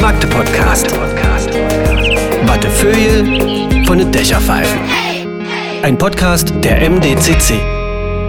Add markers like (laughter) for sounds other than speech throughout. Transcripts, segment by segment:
Magde Podcast. Wattefeuille von den Dächerpfeifen. Ein Podcast der MDCC.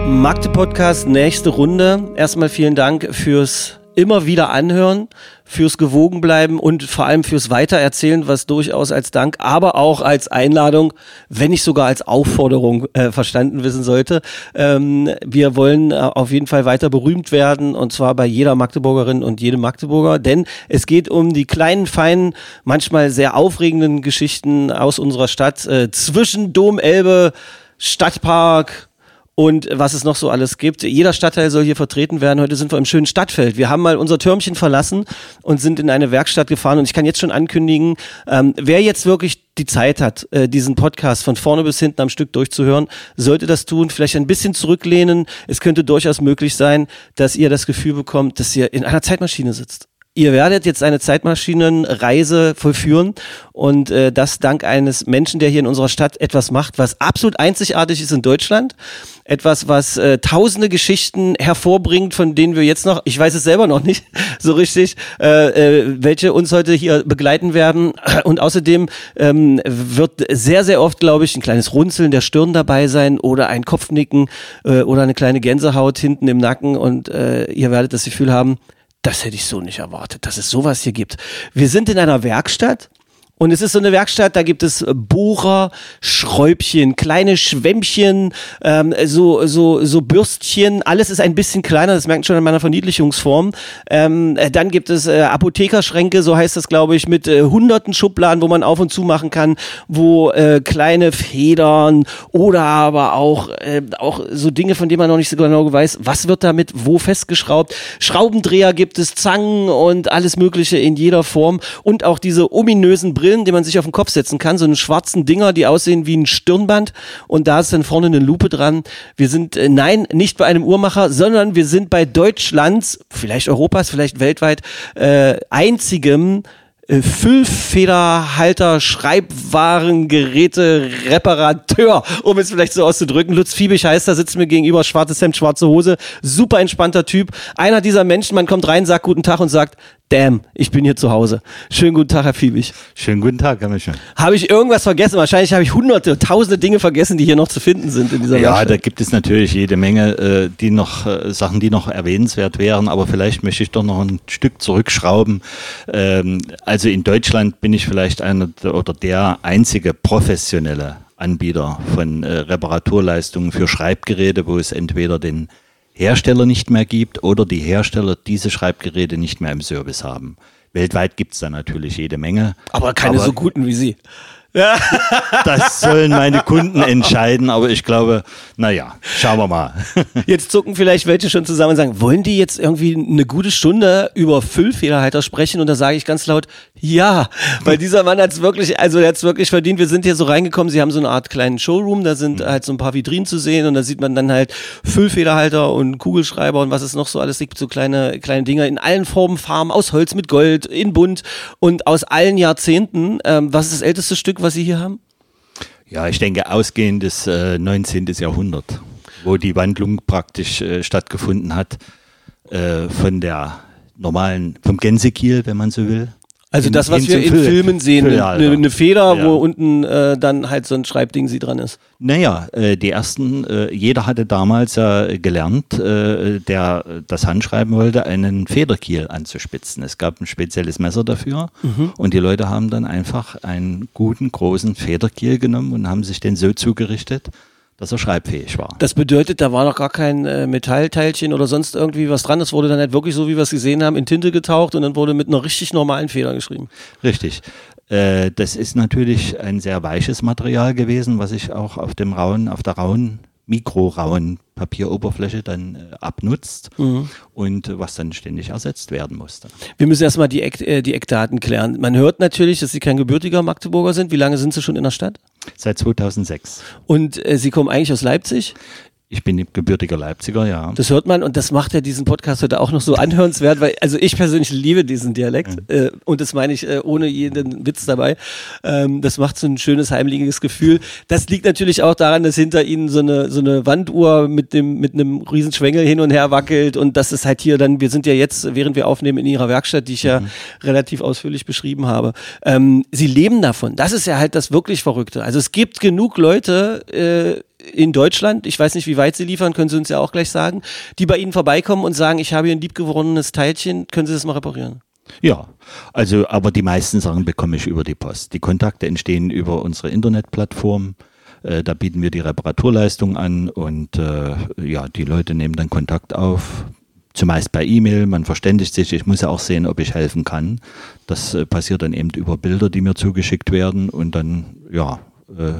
Magde Podcast, nächste Runde. Erstmal vielen Dank fürs immer wieder anhören, fürs gewogen bleiben und vor allem fürs Weitererzählen, was durchaus als Dank, aber auch als Einladung, wenn nicht sogar als Aufforderung äh, verstanden wissen sollte. Ähm, wir wollen äh, auf jeden Fall weiter berühmt werden und zwar bei jeder Magdeburgerin und jedem Magdeburger, denn es geht um die kleinen, feinen, manchmal sehr aufregenden Geschichten aus unserer Stadt äh, zwischen Dom, Elbe, Stadtpark, und was es noch so alles gibt. Jeder Stadtteil soll hier vertreten werden. Heute sind wir im schönen Stadtfeld. Wir haben mal unser Türmchen verlassen und sind in eine Werkstatt gefahren. Und ich kann jetzt schon ankündigen, ähm, wer jetzt wirklich die Zeit hat, äh, diesen Podcast von vorne bis hinten am Stück durchzuhören, sollte das tun, vielleicht ein bisschen zurücklehnen. Es könnte durchaus möglich sein, dass ihr das Gefühl bekommt, dass ihr in einer Zeitmaschine sitzt. Ihr werdet jetzt eine Zeitmaschinenreise vollführen und äh, das dank eines Menschen, der hier in unserer Stadt etwas macht, was absolut einzigartig ist in Deutschland. Etwas, was äh, tausende Geschichten hervorbringt, von denen wir jetzt noch, ich weiß es selber noch nicht (laughs) so richtig, äh, äh, welche uns heute hier begleiten werden. (clears throat) Und außerdem ähm, wird sehr, sehr oft, glaube ich, ein kleines Runzeln der Stirn dabei sein oder ein Kopfnicken äh, oder eine kleine Gänsehaut hinten im Nacken und äh, ihr werdet das Gefühl haben, das hätte ich so nicht erwartet, dass es sowas hier gibt. Wir sind in einer Werkstatt. Und es ist so eine Werkstatt, da gibt es Bohrer, Schräubchen, kleine Schwämmchen, ähm, so, so, so Bürstchen. Alles ist ein bisschen kleiner, das merkt man schon an meiner Verniedlichungsform. Ähm, äh, dann gibt es äh, Apothekerschränke, so heißt das, glaube ich, mit äh, hunderten Schubladen, wo man auf und zu machen kann, wo äh, kleine Federn oder aber auch, äh, auch so Dinge, von denen man noch nicht so genau weiß, was wird damit wo festgeschraubt. Schraubendreher gibt es, Zangen und alles Mögliche in jeder Form und auch diese ominösen Brillen, die man sich auf den Kopf setzen kann, so einen schwarzen Dinger, die aussehen wie ein Stirnband und da ist dann vorne eine Lupe dran. Wir sind, äh, nein, nicht bei einem Uhrmacher, sondern wir sind bei Deutschlands, vielleicht Europas, vielleicht weltweit, äh, einzigem äh, Füllfederhalter, Schreibwarengeräte, Reparateur, um es vielleicht so auszudrücken. Lutz Fiebig heißt, da sitzt mir gegenüber, schwarzes Hemd, schwarze Hose, super entspannter Typ. Einer dieser Menschen, man kommt rein, sagt guten Tag und sagt, damn, ich bin hier zu Hause. Schönen guten Tag, Herr Fiebig. Schönen guten Tag, Herr Michel. Habe ich irgendwas vergessen? Wahrscheinlich habe ich hunderte, tausende Dinge vergessen, die hier noch zu finden sind in dieser Ja, Werkstatt. da gibt es natürlich jede Menge äh, die noch äh, Sachen, die noch erwähnenswert wären, aber vielleicht möchte ich doch noch ein Stück zurückschrauben. Ähm, also in Deutschland bin ich vielleicht einer der, oder der einzige professionelle Anbieter von äh, Reparaturleistungen für Schreibgeräte, wo es entweder den Hersteller nicht mehr gibt oder die Hersteller diese Schreibgeräte nicht mehr im Service haben. Weltweit gibt es da natürlich jede Menge. Aber keine Aber- so guten wie Sie. Das sollen meine Kunden entscheiden, aber ich glaube, naja, schauen wir mal. Jetzt zucken vielleicht welche schon zusammen und sagen, wollen die jetzt irgendwie eine gute Stunde über Füllfederhalter sprechen? Und da sage ich ganz laut, ja, weil dieser Mann hat es wirklich, also der hat es wirklich verdient. Wir sind hier so reingekommen, sie haben so eine Art kleinen Showroom, da sind halt so ein paar Vitrinen zu sehen und da sieht man dann halt Füllfederhalter und Kugelschreiber und was es noch so alles gibt, so kleine, kleine Dinger in allen Formen, Farben, aus Holz mit Gold, in bunt und aus allen Jahrzehnten. Ähm, was ist das älteste Stück, was Sie hier haben? Ja, ich denke, ausgehendes äh, 19. Jahrhundert, wo die Wandlung praktisch äh, stattgefunden hat äh, von der normalen, vom Gänsekiel, wenn man so will. Also hin- das, was wir in Füll- Filmen sehen, eine, Füllhalter. eine Feder, Ja. wo unten äh, dann halt so ein Schreibding sie dran ist. Naja, äh, die ersten, äh, jeder hatte damals ja gelernt, äh, der das Handschreiben wollte, einen Federkiel anzuspitzen. Es gab ein spezielles Messer dafür Mhm. und die Leute haben dann einfach einen guten, großen Federkiel genommen und haben sich den so zugerichtet, dass er schreibfähig war. Das bedeutet, da war noch gar kein äh, Metallteilchen oder sonst irgendwie was dran. Das wurde dann halt wirklich so, wie wir es gesehen haben, in Tinte getaucht und dann wurde mit einer richtig normalen Feder geschrieben. Richtig. Äh, das ist natürlich ein sehr weiches Material gewesen, was sich auch auf dem rauen, auf der rauen, mikrorauen Papieroberfläche dann äh, abnutzt und äh, was dann ständig ersetzt werden musste. Wir müssen erstmal die, Eck, äh, die Eckdaten klären. Man hört natürlich, dass Sie kein gebürtiger Magdeburger sind. Wie lange sind Sie schon in der Stadt? Seit 2006. Und äh, Sie kommen eigentlich aus Leipzig? Ich bin gebürtiger Leipziger, ja. Das hört man und das macht ja diesen Podcast heute auch noch so anhörenswert, weil also ich persönlich liebe diesen Dialekt äh, und das meine ich äh, ohne jeden Witz dabei. Ähm, das macht so ein schönes heimliches Gefühl. Das liegt natürlich auch daran, dass hinter ihnen so eine so eine Wanduhr mit dem mit einem riesen Schwengel hin und her wackelt und das ist halt hier dann. Wir sind ja jetzt, während wir aufnehmen, in ihrer Werkstatt, die ich ja relativ ausführlich beschrieben habe. Ähm, sie leben davon. Das ist ja halt das wirklich Verrückte. Also es gibt genug Leute. Äh, in Deutschland, ich weiß nicht, wie weit Sie liefern, können Sie uns ja auch gleich sagen, die bei Ihnen vorbeikommen und sagen, ich habe hier ein liebgewonnenes Teilchen, können Sie das mal reparieren? Ja, also aber die meisten Sachen bekomme ich über die Post. Die Kontakte entstehen über unsere Internetplattform. Äh, da bieten wir die Reparaturleistung an und äh, ja, die Leute nehmen dann Kontakt auf. Zumeist per E-Mail, man verständigt sich. Ich muss ja auch sehen, ob ich helfen kann. Das äh, passiert dann eben über Bilder, die mir zugeschickt werden und dann, ja, äh,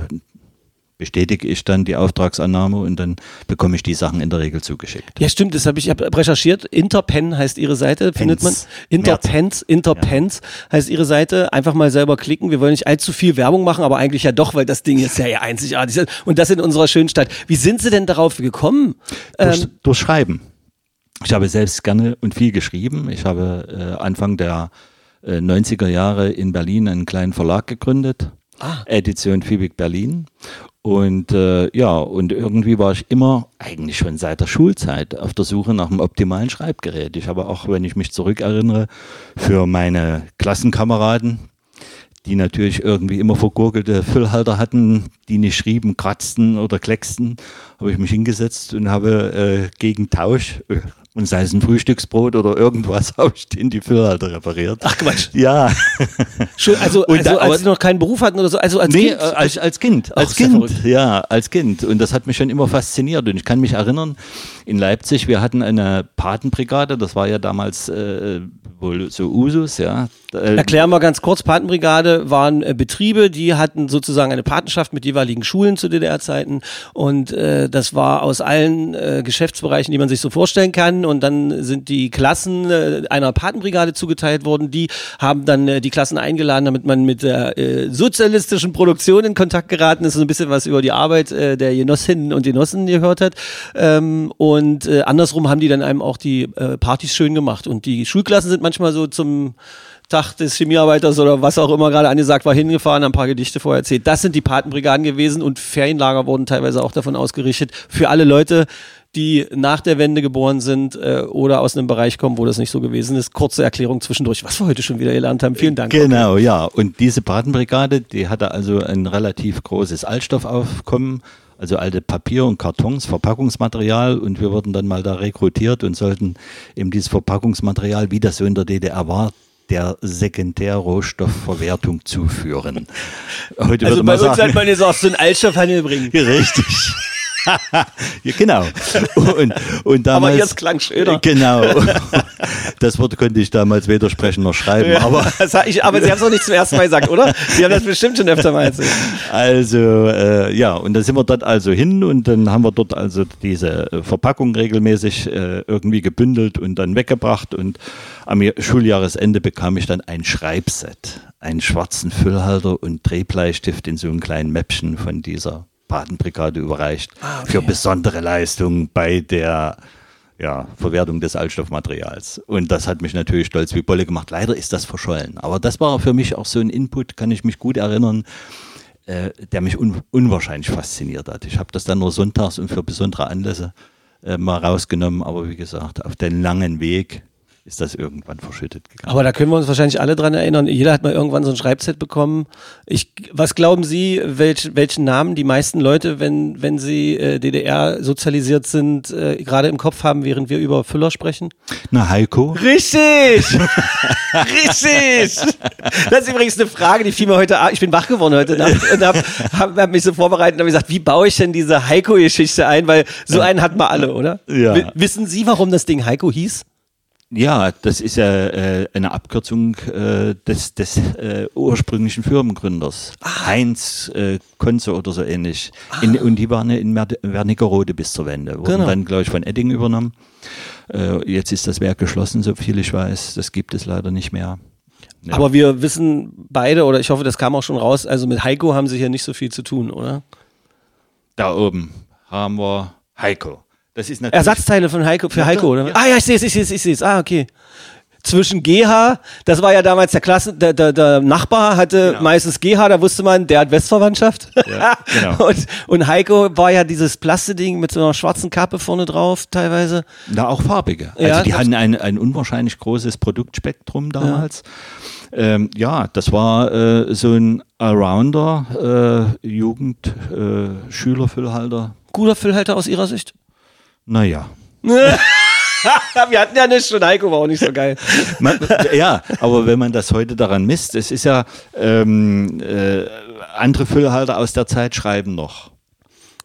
bestätige ich dann die Auftragsannahme und dann bekomme ich die Sachen in der Regel zugeschickt. Ja, stimmt, das habe ich, ich hab recherchiert. Interpen heißt ihre Seite, findet man. Pens. Interpens, Interpens heißt ihre Seite. Einfach mal selber klicken. Wir wollen nicht allzu viel Werbung machen, aber eigentlich ja doch, weil das Ding ist ja, ja einzigartig. ist. Und das in unserer schönen Stadt. Wie sind Sie denn darauf gekommen? Durch, Ähm, durch Schreiben. Ich habe selbst gerne und viel geschrieben. Ich habe äh, Anfang der äh, 90er Jahre in Berlin einen kleinen Verlag gegründet. Edition Fiebig Berlin. Und äh, ja, und irgendwie war ich immer, eigentlich schon seit der Schulzeit, auf der Suche nach einem optimalen Schreibgerät. Ich habe auch, wenn ich mich zurückerinnere, für meine Klassenkameraden, die natürlich irgendwie immer vergurgelte Füllhalter hatten, die nicht schrieben, kratzten oder klecksten, habe ich mich hingesetzt und habe äh, gegen Tausch, äh, und sei es ein Frühstücksbrot oder irgendwas, (laughs) habe ich in die Füllhalter repariert. Ach Quatsch. Ja. Schon, also, Und also da- als Sie noch keinen Beruf hatten oder so, also als nee, Kind. äh, als, als Kind. Als ja Kind. Ja, als Kind. Und das hat mich schon immer fasziniert. Und ich kann mich erinnern, in Leipzig, wir hatten eine Patenbrigade, das war ja damals äh, wohl so Usus, ja. Äh, Erklären wir ganz kurz, Patenbrigade waren äh, Betriebe, die hatten sozusagen eine Patenschaft mit jeweiligen Schulen zu DDR-Zeiten und äh, das war aus allen äh, Geschäftsbereichen, die man sich so vorstellen kann und dann sind die Klassen äh, einer Patenbrigade zugeteilt worden, die haben dann äh, die Klassen eingeladen, damit man mit der äh, sozialistischen Produktion in Kontakt geraten ist, so ein bisschen was über die Arbeit der Genossinnen und Genossen gehört hat ähm, und andersrum haben die dann einem auch die Partys schön gemacht. Und die Schulklassen sind manchmal so zum Tag des Chemiearbeiters oder was auch immer gerade angesagt war, hingefahren, ein paar Gedichte vorher erzählt. Das sind die Patenbrigaden gewesen und Ferienlager wurden teilweise auch davon ausgerichtet für alle Leute, die nach der Wende geboren sind äh, oder aus einem Bereich kommen, wo das nicht so gewesen ist. Kurze Erklärung zwischendurch, was wir heute schon wieder gelernt haben. Vielen Dank. Genau, ja. Und diese Patenbrigade, die hatte also ein relativ großes Altstoffaufkommen, also alte Papier und Kartons, Verpackungsmaterial. Und wir wurden dann mal da rekrutiert und sollten eben dieses Verpackungsmaterial, wie das so in der DDR war, der Sekundärrohstoffverwertung zuführen. Heute Also würde bei man uns sagen, hat man gesagt, so einen Altstoffhandel bringen. (laughs) Richtig. Ja, genau. Und, und damals, Aber jetzt klang schöner. Genau. Das Wort konnte ich damals weder sprechen noch schreiben. Aber das hab ich, aber Sie haben es doch nicht zum ersten Mal gesagt, oder? Sie haben das bestimmt schon öfter mal erzählt. Also äh, ja, und dann sind wir dort also hin und dann haben wir dort also diese äh, Verpackung regelmäßig äh, irgendwie gebündelt und dann weggebracht und am Jahr- Schuljahresende bekam ich dann ein Schreibset, einen schwarzen Füllhalter und Drehbleistift in so einem kleinen Mäppchen von dieser Patenbrigade überreicht für besondere Leistungen bei der ja, Verwertung des Altstoffmaterials. Und das hat mich natürlich stolz wie Bolle gemacht. Leider ist das verschollen. Aber das war für mich auch so ein Input, kann ich mich gut erinnern, äh, der mich un unwahrscheinlich fasziniert hat. Ich habe das dann nur sonntags und für besondere Anlässe äh, mal rausgenommen, aber wie gesagt, auf den langen Weg ist das irgendwann verschüttet gegangen. Aber da können wir uns wahrscheinlich alle dran erinnern. Jeder hat mal irgendwann so ein Schreibset bekommen. Ich, was glauben Sie, welch, welchen Namen die meisten Leute, wenn, wenn sie äh, DDR sozialisiert sind, äh, gerade im Kopf haben, während wir über Füller sprechen? Na, Heiko? Richtig! (laughs) Richtig! Das ist übrigens eine Frage, die fiel mir heute. Ich bin wach geworden heute Nacht und habe hab, hab mich so vorbereitet und habe gesagt, wie baue ich denn diese Heiko-Geschichte ein? Weil so einen hatten wir alle, oder? Ja. W wissen Sie, warum das Ding Heiko hieß? Ja, das ist ja äh, eine Abkürzung äh, des, des äh, ursprünglichen Firmengründers. Heinz äh, Konze oder so ähnlich. In, und die waren ja in Wernigerode bis zur Wende. Wurden Genau. dann, glaube ich, von Edding übernommen. Äh, jetzt ist das Werk geschlossen, so viel ich weiß. Das gibt es leider nicht mehr. Ja. Aber wir wissen beide, oder ich hoffe, das kam auch schon raus, also mit Heiko haben sie hier nicht so viel zu tun, oder? Da oben haben wir Heiko. Das ist natürlich. Ersatzteile von Heiko, für Ja, Heiko, oder? ja. Ah ja, ich sehe es, ich sehe es, ich sehe es. Ah, okay. Zwischen GH, das war ja damals der Klassen, der, der, der Nachbar hatte Genau. meistens GH, da wusste man, der hat Westverwandtschaft. Ja, genau. (laughs) und, und Heiko war ja dieses Plasteding mit so einer schwarzen Kappe vorne drauf, teilweise. Na, auch farbige. Ja, also die das- hatten ein, ein unwahrscheinlich großes Produktspektrum damals. Ja, ähm, ja das war äh, so ein Allrounder, äh, Jugend, äh, Schülerfüllhalter. Guter Füllhalter aus ihrer Sicht. Naja. (laughs) Wir hatten ja nicht schon, Heiko war auch nicht so geil. Man, ja, aber wenn man das heute daran misst, es ist ja, ähm, äh, andere Füllhalter aus der Zeit schreiben noch.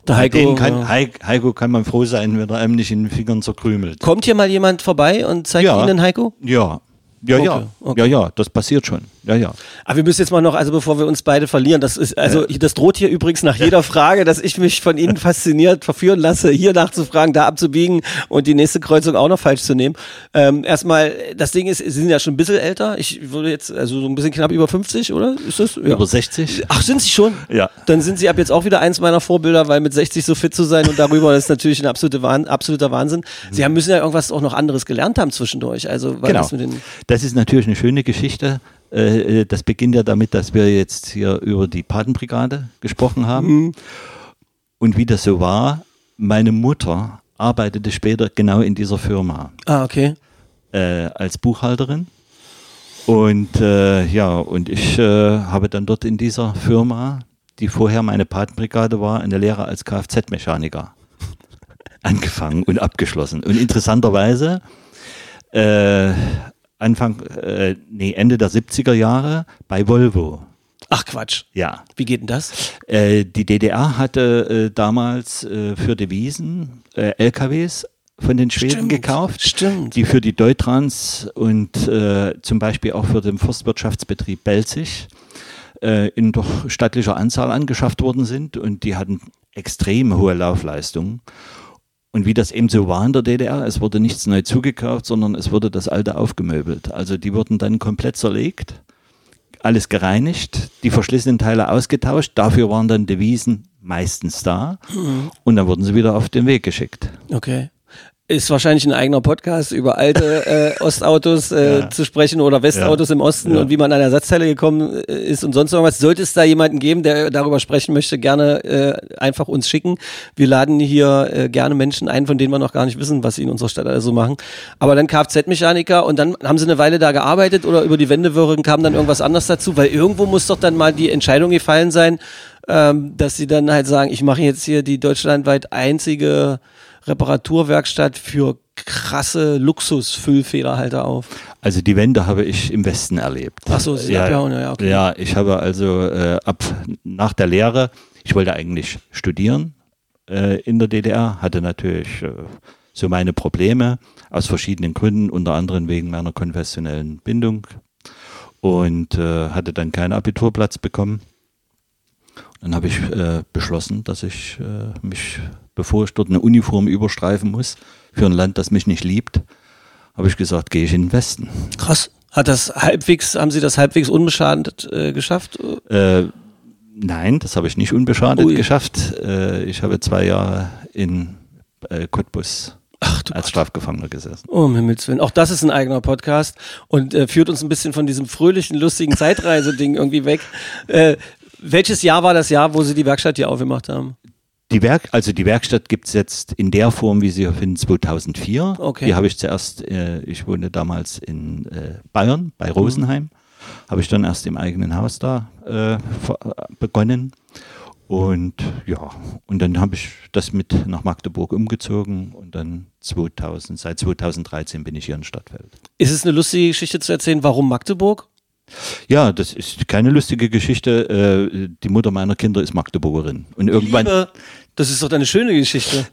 Der Heiko. kann. Heiko, kann man froh sein, wenn er einem nicht in den Fingern zerkrümelt. Kommt hier mal jemand vorbei und zeigt Ja. Ihnen Heiko? Ja. Ja, ja, okay. ja, ja, das passiert schon. Ja, ja. Aber wir müssen jetzt mal noch, also bevor wir uns beide verlieren, das ist, also das droht hier übrigens nach jeder Frage, dass ich mich von Ihnen fasziniert verführen lasse, hier nachzufragen, da abzubiegen und die nächste Kreuzung auch noch falsch zu nehmen. Ähm, erstmal, das Ding ist, Sie sind ja schon ein bisschen älter. Ich würde jetzt, also so ein bisschen knapp über 50, oder? Ist das? Ja. Über 60? Ach, sind Sie schon? Ja. Dann sind Sie ab jetzt auch wieder eins meiner Vorbilder, weil mit 60 so fit zu sein und darüber ist natürlich ein absolute Wahn, absoluter Wahnsinn. Sie haben, müssen ja irgendwas auch noch anderes gelernt haben zwischendurch. Also, Genau. das Das ist natürlich eine schöne Geschichte. Äh, Das beginnt ja damit, dass wir jetzt hier über die Patenbrigade gesprochen haben. Und wie das so war, meine Mutter arbeitete später genau in dieser Firma ah, okay. äh, als Buchhalterin. Und äh, ja, und ich äh, habe dann dort in dieser Firma, die vorher meine Patenbrigade war, eine Lehre als Kfz-Mechaniker (laughs) angefangen und abgeschlossen. Und interessanterweise, äh, Anfang, äh, nee, Ende der 70er Jahre bei Volvo. Ach Quatsch. Ja. Wie geht denn das? Äh, die DDR hatte äh, damals äh, für Devisen äh, LKWs von den Schweden Stimmt, gekauft, stimmt. die für die Deutrans und äh, zum Beispiel auch für den Forstwirtschaftsbetrieb Belzig äh, in doch stattlicher Anzahl angeschafft worden sind und die hatten extrem hohe Laufleistungen. Und wie das eben so war in der DDR, es wurde nichts neu zugekauft, sondern es wurde das alte aufgemöbelt. Also die wurden dann komplett zerlegt, alles gereinigt, die verschlissenen Teile ausgetauscht, dafür waren dann Devisen meistens da und dann wurden sie wieder auf den Weg geschickt. Okay. Ist wahrscheinlich ein eigener Podcast über alte äh, (laughs) Ostautos äh, Ja. zu sprechen oder Westautos im Osten Ja. und wie man an Ersatzteile gekommen äh, ist und sonst irgendwas. Sollte es da jemanden geben, der darüber sprechen möchte, gerne äh, einfach uns schicken. Wir laden hier äh, gerne Menschen ein, von denen wir noch gar nicht wissen, was sie in unserer Stadt also machen. Aber dann Kfz-Mechaniker und dann haben sie eine Weile da gearbeitet oder über die Wendewirren kam dann irgendwas anderes dazu, weil irgendwo muss doch dann mal die Entscheidung gefallen sein, ähm, dass sie dann halt sagen, ich mache jetzt hier die deutschlandweit einzige Reparaturwerkstatt für krasse Luxus-Füllfederhalter auf. Also die Wende habe ich im Westen erlebt. Ach so, Sie sind abgehauen, ja, okay. Ja, ich habe also äh, ab nach der Lehre, ich wollte eigentlich studieren äh, in der DDR, hatte natürlich äh, so meine Probleme aus verschiedenen Gründen, unter anderem wegen meiner konfessionellen Bindung und äh, hatte dann keinen Abiturplatz bekommen. Dann habe ich äh, beschlossen, dass ich äh, mich, bevor ich dort eine Uniform überstreifen muss, für ein Land, das mich nicht liebt, habe ich gesagt, gehe ich in den Westen. Krass. Hat das halbwegs, haben Sie das halbwegs unbeschadet äh, geschafft? Äh, nein, das habe ich nicht unbeschadet Ui. geschafft. Äh, ich habe zwei Jahre in äh, Cottbus Ach als Strafgefangener gesessen. Oh, um Himmels Willen. Auch das ist ein eigener Podcast und äh, führt uns ein bisschen von diesem fröhlichen, lustigen Zeitreise-Ding irgendwie weg. Äh, welches Jahr war das Jahr, wo Sie die Werkstatt hier aufgemacht haben? Die Werk, also die Werkstatt gibt's jetzt in der Form, wie Sie hier finden, 2004. Okay. Die habe ich zuerst, äh, ich wohne damals in äh, Bayern, bei Rosenheim, habe ich dann erst im eigenen Haus da äh, begonnen. Und ja, und dann habe ich das mit nach Magdeburg umgezogen und dann 2000, seit 2013 bin ich hier in Stadtfeld. Ist es eine lustige Geschichte zu erzählen, warum Magdeburg? Ja, das ist keine lustige Geschichte. Äh, die Mutter meiner Kinder ist Magdeburgerin. Und irgendwann, Liebe, das ist doch eine schöne Geschichte.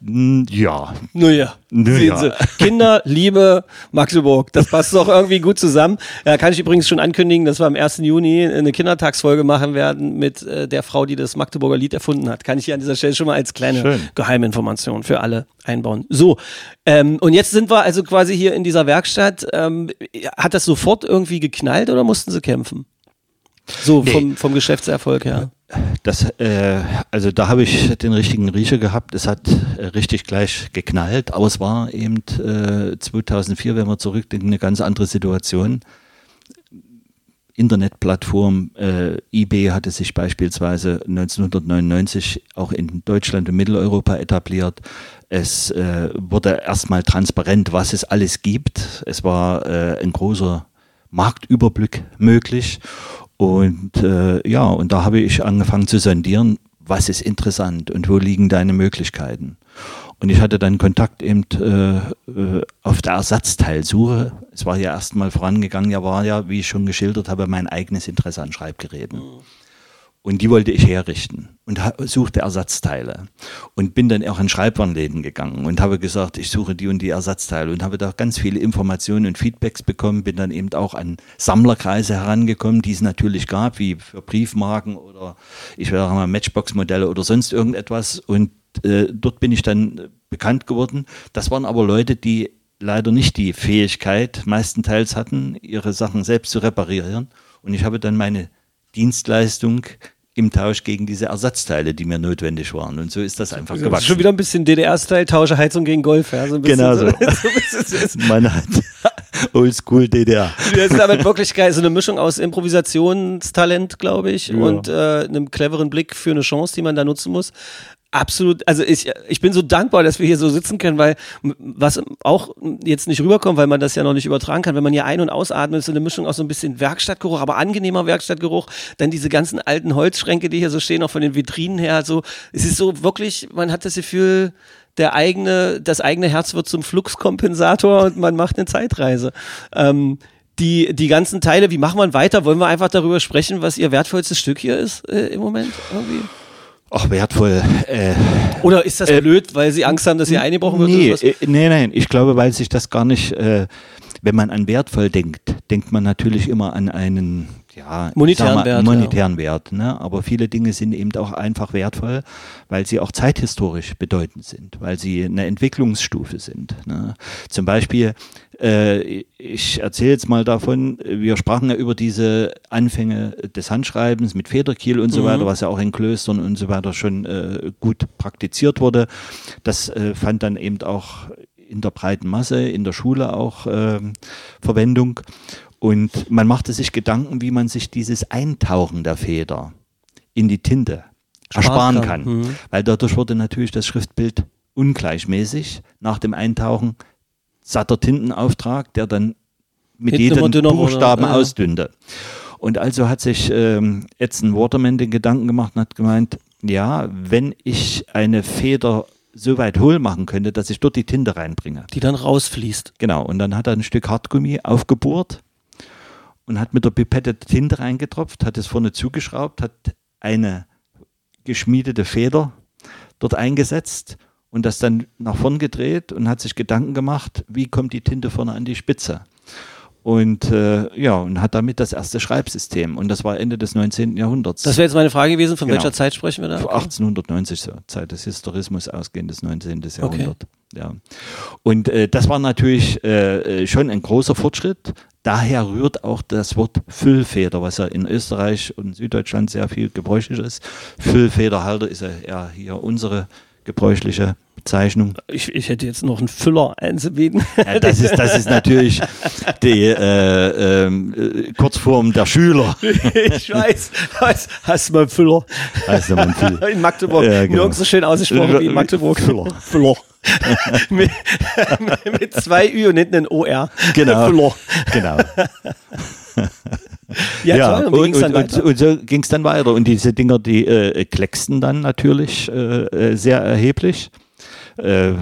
Ja, Naja, Nö, sehen ja. Sie. Kinder, Liebe, Magdeburg. Das passt doch irgendwie gut zusammen. Ja, kann ich übrigens schon ankündigen, dass wir am 1. Juni eine Kindertagsfolge machen werden mit äh, der Frau, die das Magdeburger Lied erfunden hat. Kann ich hier an dieser Stelle schon mal als kleine Schön. Geheiminformation für alle einbauen. So, ähm, und jetzt sind wir also quasi hier in dieser Werkstatt. Ähm, hat das sofort irgendwie geknallt oder mussten Sie kämpfen? So Nee. vom, vom Geschäftserfolg her. Das, äh, also da habe ich den richtigen Riecher gehabt. Es hat äh, richtig gleich geknallt, aber es war eben äh, 2004, wenn wir zurückdenken, eine ganz andere Situation. Internetplattform äh, eBay hatte sich beispielsweise 1999 auch in Deutschland und Mitteleuropa etabliert. Es äh, wurde erstmal transparent, was es alles gibt. Es war äh, ein großer Marktüberblick möglich. Und äh, ja, und da habe ich angefangen zu sondieren, was ist interessant und wo liegen deine Möglichkeiten. Und ich hatte dann Kontakt eben äh, äh, auf der Ersatzteilsuche. Es war ja erstmal vorangegangen, ja war ja, wie ich schon geschildert habe, mein eigenes Interesse an Schreibgeräten. Und die wollte ich herrichten und suchte Ersatzteile. Und bin dann auch in Schreibwarenläden gegangen und habe gesagt, ich suche die und die Ersatzteile und habe da ganz viele Informationen und Feedbacks bekommen. Bin dann eben auch an Sammlerkreise herangekommen, die es natürlich gab, wie für Briefmarken oder ich wäre mal Matchbox-Modelle oder sonst irgendetwas. Und äh, dort bin ich dann bekannt geworden. Das waren aber Leute, die leider nicht die Fähigkeit meistenteils hatten, ihre Sachen selbst zu reparieren. Und ich habe dann meine Dienstleistung im Tausch gegen diese Ersatzteile, die mir notwendig waren. Und so ist das einfach Das ist gewachsen. schon wieder ein bisschen DDR-Style, Tausche Heizung gegen Golf. Ja, so Genau so. so. (laughs) Man hat Oldschool DDR. Das ist damit wirklich geil. So eine Mischung aus Improvisationstalent, glaube ich, Ja. und äh, einem cleveren Blick für eine Chance, die man da nutzen muss. Absolut, also ich, ich bin so dankbar, dass wir hier so sitzen können, weil was auch jetzt nicht rüberkommt, weil man das ja noch nicht übertragen kann, wenn man hier ein- und ausatmet, ist so eine Mischung aus so ein bisschen Werkstattgeruch, aber angenehmer Werkstattgeruch, dann diese ganzen alten Holzschränke, die hier so stehen, auch von den Vitrinen her, so, es ist so wirklich, man hat das Gefühl, der eigene, das eigene Herz wird zum Fluxkompensator und man macht eine Zeitreise. Ähm, die, die ganzen Teile, wie machen wir weiter? Wollen wir einfach darüber sprechen, was ihr wertvollstes Stück hier ist äh, im Moment? Irgendwie? Ach, wertvoll. Äh, Oder ist das blöd, weil sie Angst haben, dass ihr eingebrochen wird? nee, äh, nee, nein. Ich glaube, weil sich das gar nicht, äh, wenn man an wertvoll denkt, denkt man natürlich immer an einen ja, Monetären mal, Wert, monetären Wert. Ne? Aber viele Dinge sind eben auch einfach wertvoll, weil sie auch zeithistorisch bedeutend sind, weil sie eine Entwicklungsstufe sind. Ne? Zum Beispiel, äh, ich erzähle jetzt mal davon, wir sprachen ja über diese Anfänge des Handschreibens mit Federkiel und so weiter, was ja auch in Klöstern und so weiter schon äh, gut praktiziert wurde. Das äh, fand dann eben auch in der breiten Masse, in der Schule auch ähm, Verwendung. Und man machte sich Gedanken, wie man sich dieses Eintauchen der Feder in die Tinte ersparen kann. kann. Mhm. Weil dadurch wurde natürlich das Schriftbild ungleichmäßig. Nach dem Eintauchen satter Tintenauftrag, der dann mit Hinten jedem Buchstaben ja. ausdünnte. Und also hat sich ähm, Edson Waterman den Gedanken gemacht und hat gemeint, ja, wenn ich eine Feder so weit hohl machen könnte, dass ich dort die Tinte reinbringe. Die dann rausfließt. Genau, und dann hat er ein Stück Hartgummi aufgebohrt und hat mit der Pipette Tinte reingetropft, hat es vorne zugeschraubt, hat eine geschmiedete Feder dort eingesetzt und das dann nach vorn gedreht und hat sich Gedanken gemacht, wie kommt die Tinte vorne an die Spitze. Und äh, ja, und hat damit das erste Schreibsystem. Und das war Ende des 19. Jahrhunderts. Das wäre jetzt meine Frage gewesen, von Genau. welcher Zeit sprechen wir da? Vor 1890 so, Zeit des Historismus ausgehendes 19. Jahrhundert. Ja. Und äh, das war natürlich äh, äh, schon ein großer Fortschritt. Daher rührt auch das Wort Füllfeder, was ja in Österreich und Süddeutschland sehr viel gebräuchlich ist. Füllfederhalter ist ja eher hier unsere gebräuchliche Bezeichnung. Ich, ich hätte jetzt noch einen Füller einzubieten. Ja, das, ist, das ist natürlich die äh, ähm, äh, Kurzform der Schüler. (laughs) ich weiß. weiß. Hast du mal einen Füller? Heißt man viel. In Magdeburg. Ja, genau. Nirgends so schön ausgesprochen wie in Magdeburg. Füller. Füller. (laughs) mit, (laughs) mit zwei Ü und hinten ein OR. Genau. Füller. Genau. Ja, toll. Und und, weiter? und so ging es dann weiter. Und diese Dinger, die äh, klecksten dann natürlich äh, äh, sehr erheblich. Äh,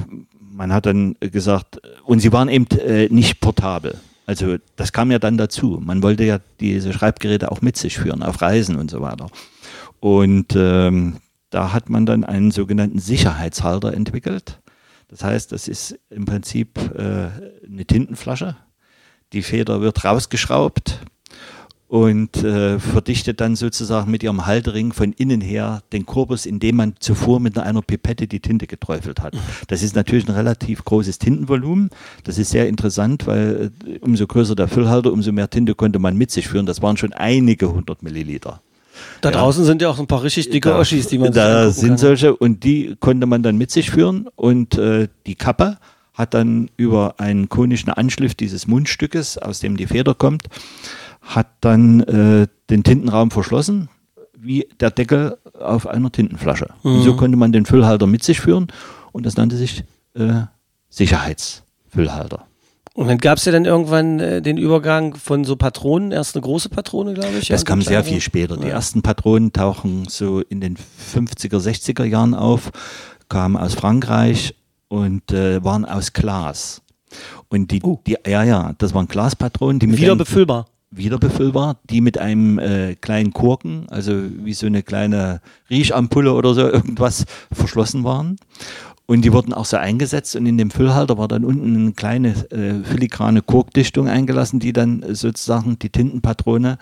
man hat dann gesagt, und sie waren eben äh, nicht portabel. Also das kam ja dann dazu. Man wollte ja diese Schreibgeräte auch mit sich führen, auf Reisen und so weiter. Und ähm, da hat man dann einen sogenannten Sicherheitshalter entwickelt. Das heißt, das ist im Prinzip äh, eine Tintenflasche. Die Feder wird rausgeschraubt und äh, verdichtet dann sozusagen mit ihrem Haltering von innen her den Korpus, indem man zuvor mit einer Pipette die Tinte geträufelt hat. Das ist natürlich ein relativ großes Tintenvolumen. Das ist sehr interessant, weil äh, umso größer der Füllhalter, umso mehr Tinte konnte man mit sich führen. Das waren schon einige hundert Milliliter. Da draußen sind ja auch ein paar richtig dicke Da- Oschis, die man sich Da sind kann. solche und die konnte man dann mit sich führen und äh, die Kappe hat dann über einen konischen Anschliff dieses Mundstückes, aus dem die Feder kommt, hat dann äh, den Tintenraum verschlossen, wie der Deckel auf einer Tintenflasche. Und Mhm. so konnte man den Füllhalter mit sich führen und das nannte sich äh, Sicherheitsfüllhalter. Und dann gab es ja dann irgendwann äh, den Übergang von so Patronen, erst eine große Patrone, glaube ich. ja, Das und kam sehr viel später. Die Ja. ersten Patronen tauchen so in den 50er, 60er Jahren auf, kamen aus Frankreich und äh, waren aus Glas. Und die, Uh. die, ja, ja, das waren Glaspatronen, die mit Wieder einem- befüllbar. wieder befüllbar, die mit einem äh, kleinen Korken, also wie so eine kleine Riechampulle oder so (laughs) irgendwas verschlossen waren. Und die wurden auch so eingesetzt und in dem Füllhalter war dann unten eine kleine äh, filigrane Korkdichtung eingelassen, die dann sozusagen die Tintenpatrone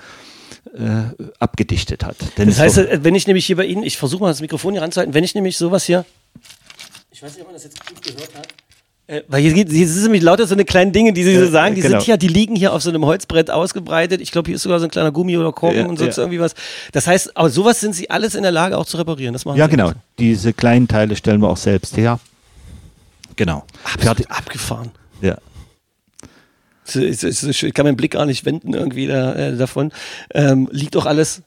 äh, abgedichtet hat. Denn Das heißt, äh, wenn ich nämlich hier bei Ihnen, ich versuche mal das Mikrofon hier ranzuhalten, wenn ich nämlich sowas hier, ich weiß nicht, ob man das jetzt gut gehört hat, äh, weil hier, geht- hier sind nämlich lauter so eine kleinen Dinge, die Sie so sagen, die genau. sind hier, die liegen hier auf so einem Holzbrett ausgebreitet. Ich glaube, hier ist sogar so ein kleiner Gummi oder Korken Ja, und sonst ja. irgendwie was. Das heißt, aber sowas sind Sie alles in der Lage auch zu reparieren. Das machen ja, Sie genau. alles. Diese kleinen Teile stellen wir auch selbst her. Genau. Fertig. Abgefahren. Ja. Ich kann meinen Blick gar nicht wenden irgendwie da, äh, davon. Ähm, liegt auch alles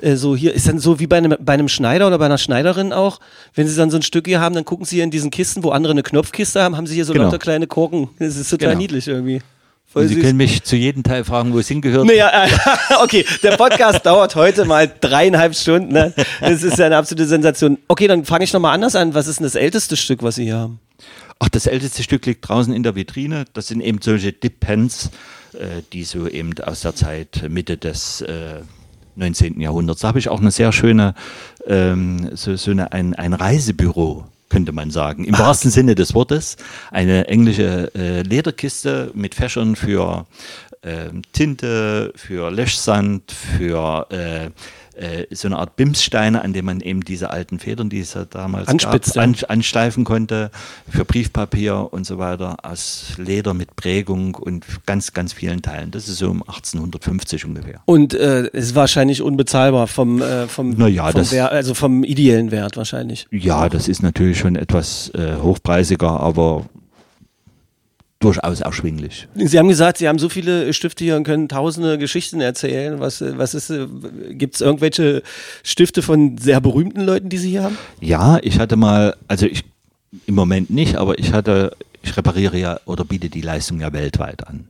äh, so hier. Ist dann so wie bei einem, bei einem Schneider oder bei einer Schneiderin auch. Wenn sie dann so ein Stück hier haben, dann gucken sie hier in diesen Kisten, wo andere eine Knopfkiste haben, haben sie hier so Genau. lauter kleine Korken. Das ist total Genau. niedlich irgendwie. Sie süß. können mich zu jedem Teil fragen, wo es hingehört. Naja, äh, (laughs) okay, der Podcast dauert heute mal dreieinhalb Stunden. Ne? Das ist ja eine absolute Sensation. Okay, dann fange ich nochmal anders an. Was ist denn das älteste Stück, was Sie hier haben? Ach, das älteste Stück liegt draußen in der Vitrine. Das sind eben solche Dip-Pens, äh, die so eben aus der Zeit Mitte des äh, 19. Jahrhunderts. Da habe ich auch eine sehr schöne, ähm, so, so eine, ein, ein Reisebüro, könnte man sagen. Im wahrsten Sinne des Wortes. Eine englische äh, Lederkiste mit Fächern für ähm, Tinte, für Löschsand, für äh, äh, so eine Art Bimssteine, an dem man eben diese alten Federn, die es ja damals Anspitzt, gab, an, anschleifen konnte, für Briefpapier und so weiter, aus Leder mit Prägung und ganz, ganz vielen Teilen. Das ist so um 1850 ungefähr. Und äh, ist wahrscheinlich unbezahlbar vom, äh, vom, ja, vom das- Wert, also vom ideellen Wert wahrscheinlich. Ja, das ist natürlich schon etwas äh, hochpreisiger, aber durchaus erschwinglich. Sie haben gesagt, Sie haben so viele Stifte hier und können tausende Geschichten erzählen. Was, äh, was ist, gibt es irgendwelche Stifte von sehr berühmten Leuten, die Sie hier haben? Ja, ich hatte mal, also ich im Moment nicht, aber ich hatte, ich repariere ja oder biete die Leistung ja weltweit an.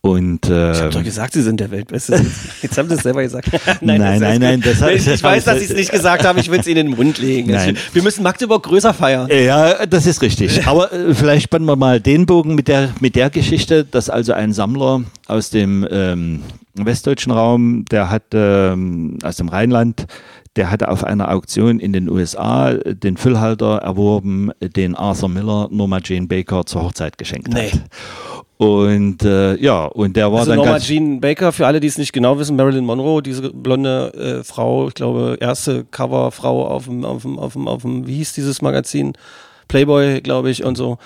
Und äh, Ich habe doch gesagt, Sie sind der Weltbeste. Jetzt haben Sie es selber gesagt. (laughs) Nein, nein, nein, gut. das hab- ich, ich weiß, ich- dass Sie es nicht gesagt haben. Ich will es Ihnen in den Mund legen. Nein. Wir müssen Magdeburg größer feiern. Ja, das ist richtig. (laughs) Aber äh, vielleicht spannen wir mal den Bogen mit der, mit der Geschichte, dass also ein Sammler aus dem ähm, westdeutschen Raum, der hat ähm, aus dem Rheinland, der hatte auf einer Auktion in den USA den Füllhalter erworben, den Arthur Miller Norma Jane Baker zur Hochzeit geschenkt Nee. hat. Und äh, ja, und der war Also dann Norma ganz Jean Baker, für alle, die es nicht genau wissen, Marilyn Monroe, diese blonde äh, Frau, ich glaube, erste Coverfrau auf dem, auf dem, auf dem, auf dem, wie hieß dieses Magazin? Playboy, glaube ich, und so.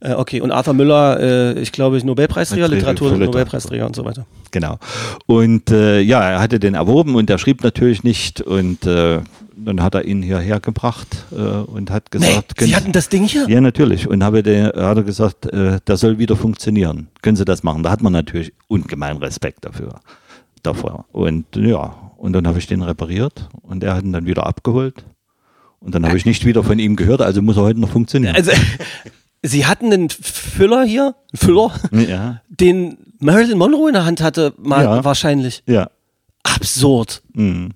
Äh, okay, und Arthur Müller, äh, ich glaube, Nobelpreisträger, Für Literatur. Nobelpreisträger und so weiter. Genau. Und äh, ja, er hatte den erworben und er schrieb natürlich nicht und äh, dann hat er ihn hierher gebracht äh, und hat gesagt, Sie hatten das Ding hier? ja natürlich und habe der, hat er gesagt, äh, der soll wieder funktionieren. Können Sie das machen? Da hat man natürlich ungemein Respekt dafür davor. Und ja, und dann habe ich den repariert und er hat ihn dann wieder abgeholt. Und dann habe ich nicht wieder von ihm gehört, also muss er heute noch funktionieren. Also, (laughs) Sie hatten einen Füller hier, einen Füller, ja, den Marilyn Monroe in der Hand hatte, mal Ja. wahrscheinlich. ja. Absurd. Mhm.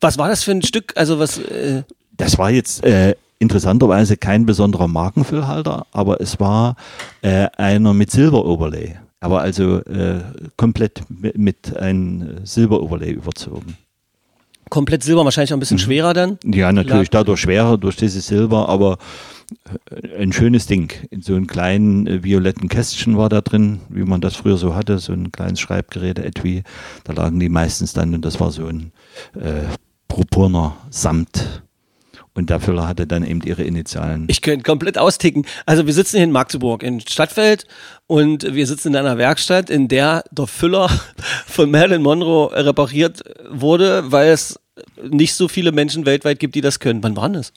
Was war das für ein Stück? Also was? Äh, Das war jetzt äh, interessanterweise kein besonderer Markenfüllhalter, aber es war äh, einer mit Silberoverlay. Aber also äh, komplett mit, mit einem Silberoverlay überzogen. komplett Silber, wahrscheinlich auch ein bisschen Mhm. schwerer dann. Ja, natürlich Klar. dadurch schwerer durch dieses Silber, aber äh, ein schönes Ding. In so einem kleinen äh, violetten Kästchen war da drin, wie man das früher so hatte, so ein kleines Schreibgerät etwie. Da lagen die meistens dann und das war so ein äh, purpurner Samt. Und der Füller hatte dann eben ihre Initialen. Ich könnte komplett austicken. Also wir sitzen hier in Magdeburg in Stadtfeld und wir sitzen in einer Werkstatt, in der der Füller (laughs) von Marilyn Monroe repariert wurde, weil es nicht so viele Menschen weltweit gibt, die das können. Wann war das?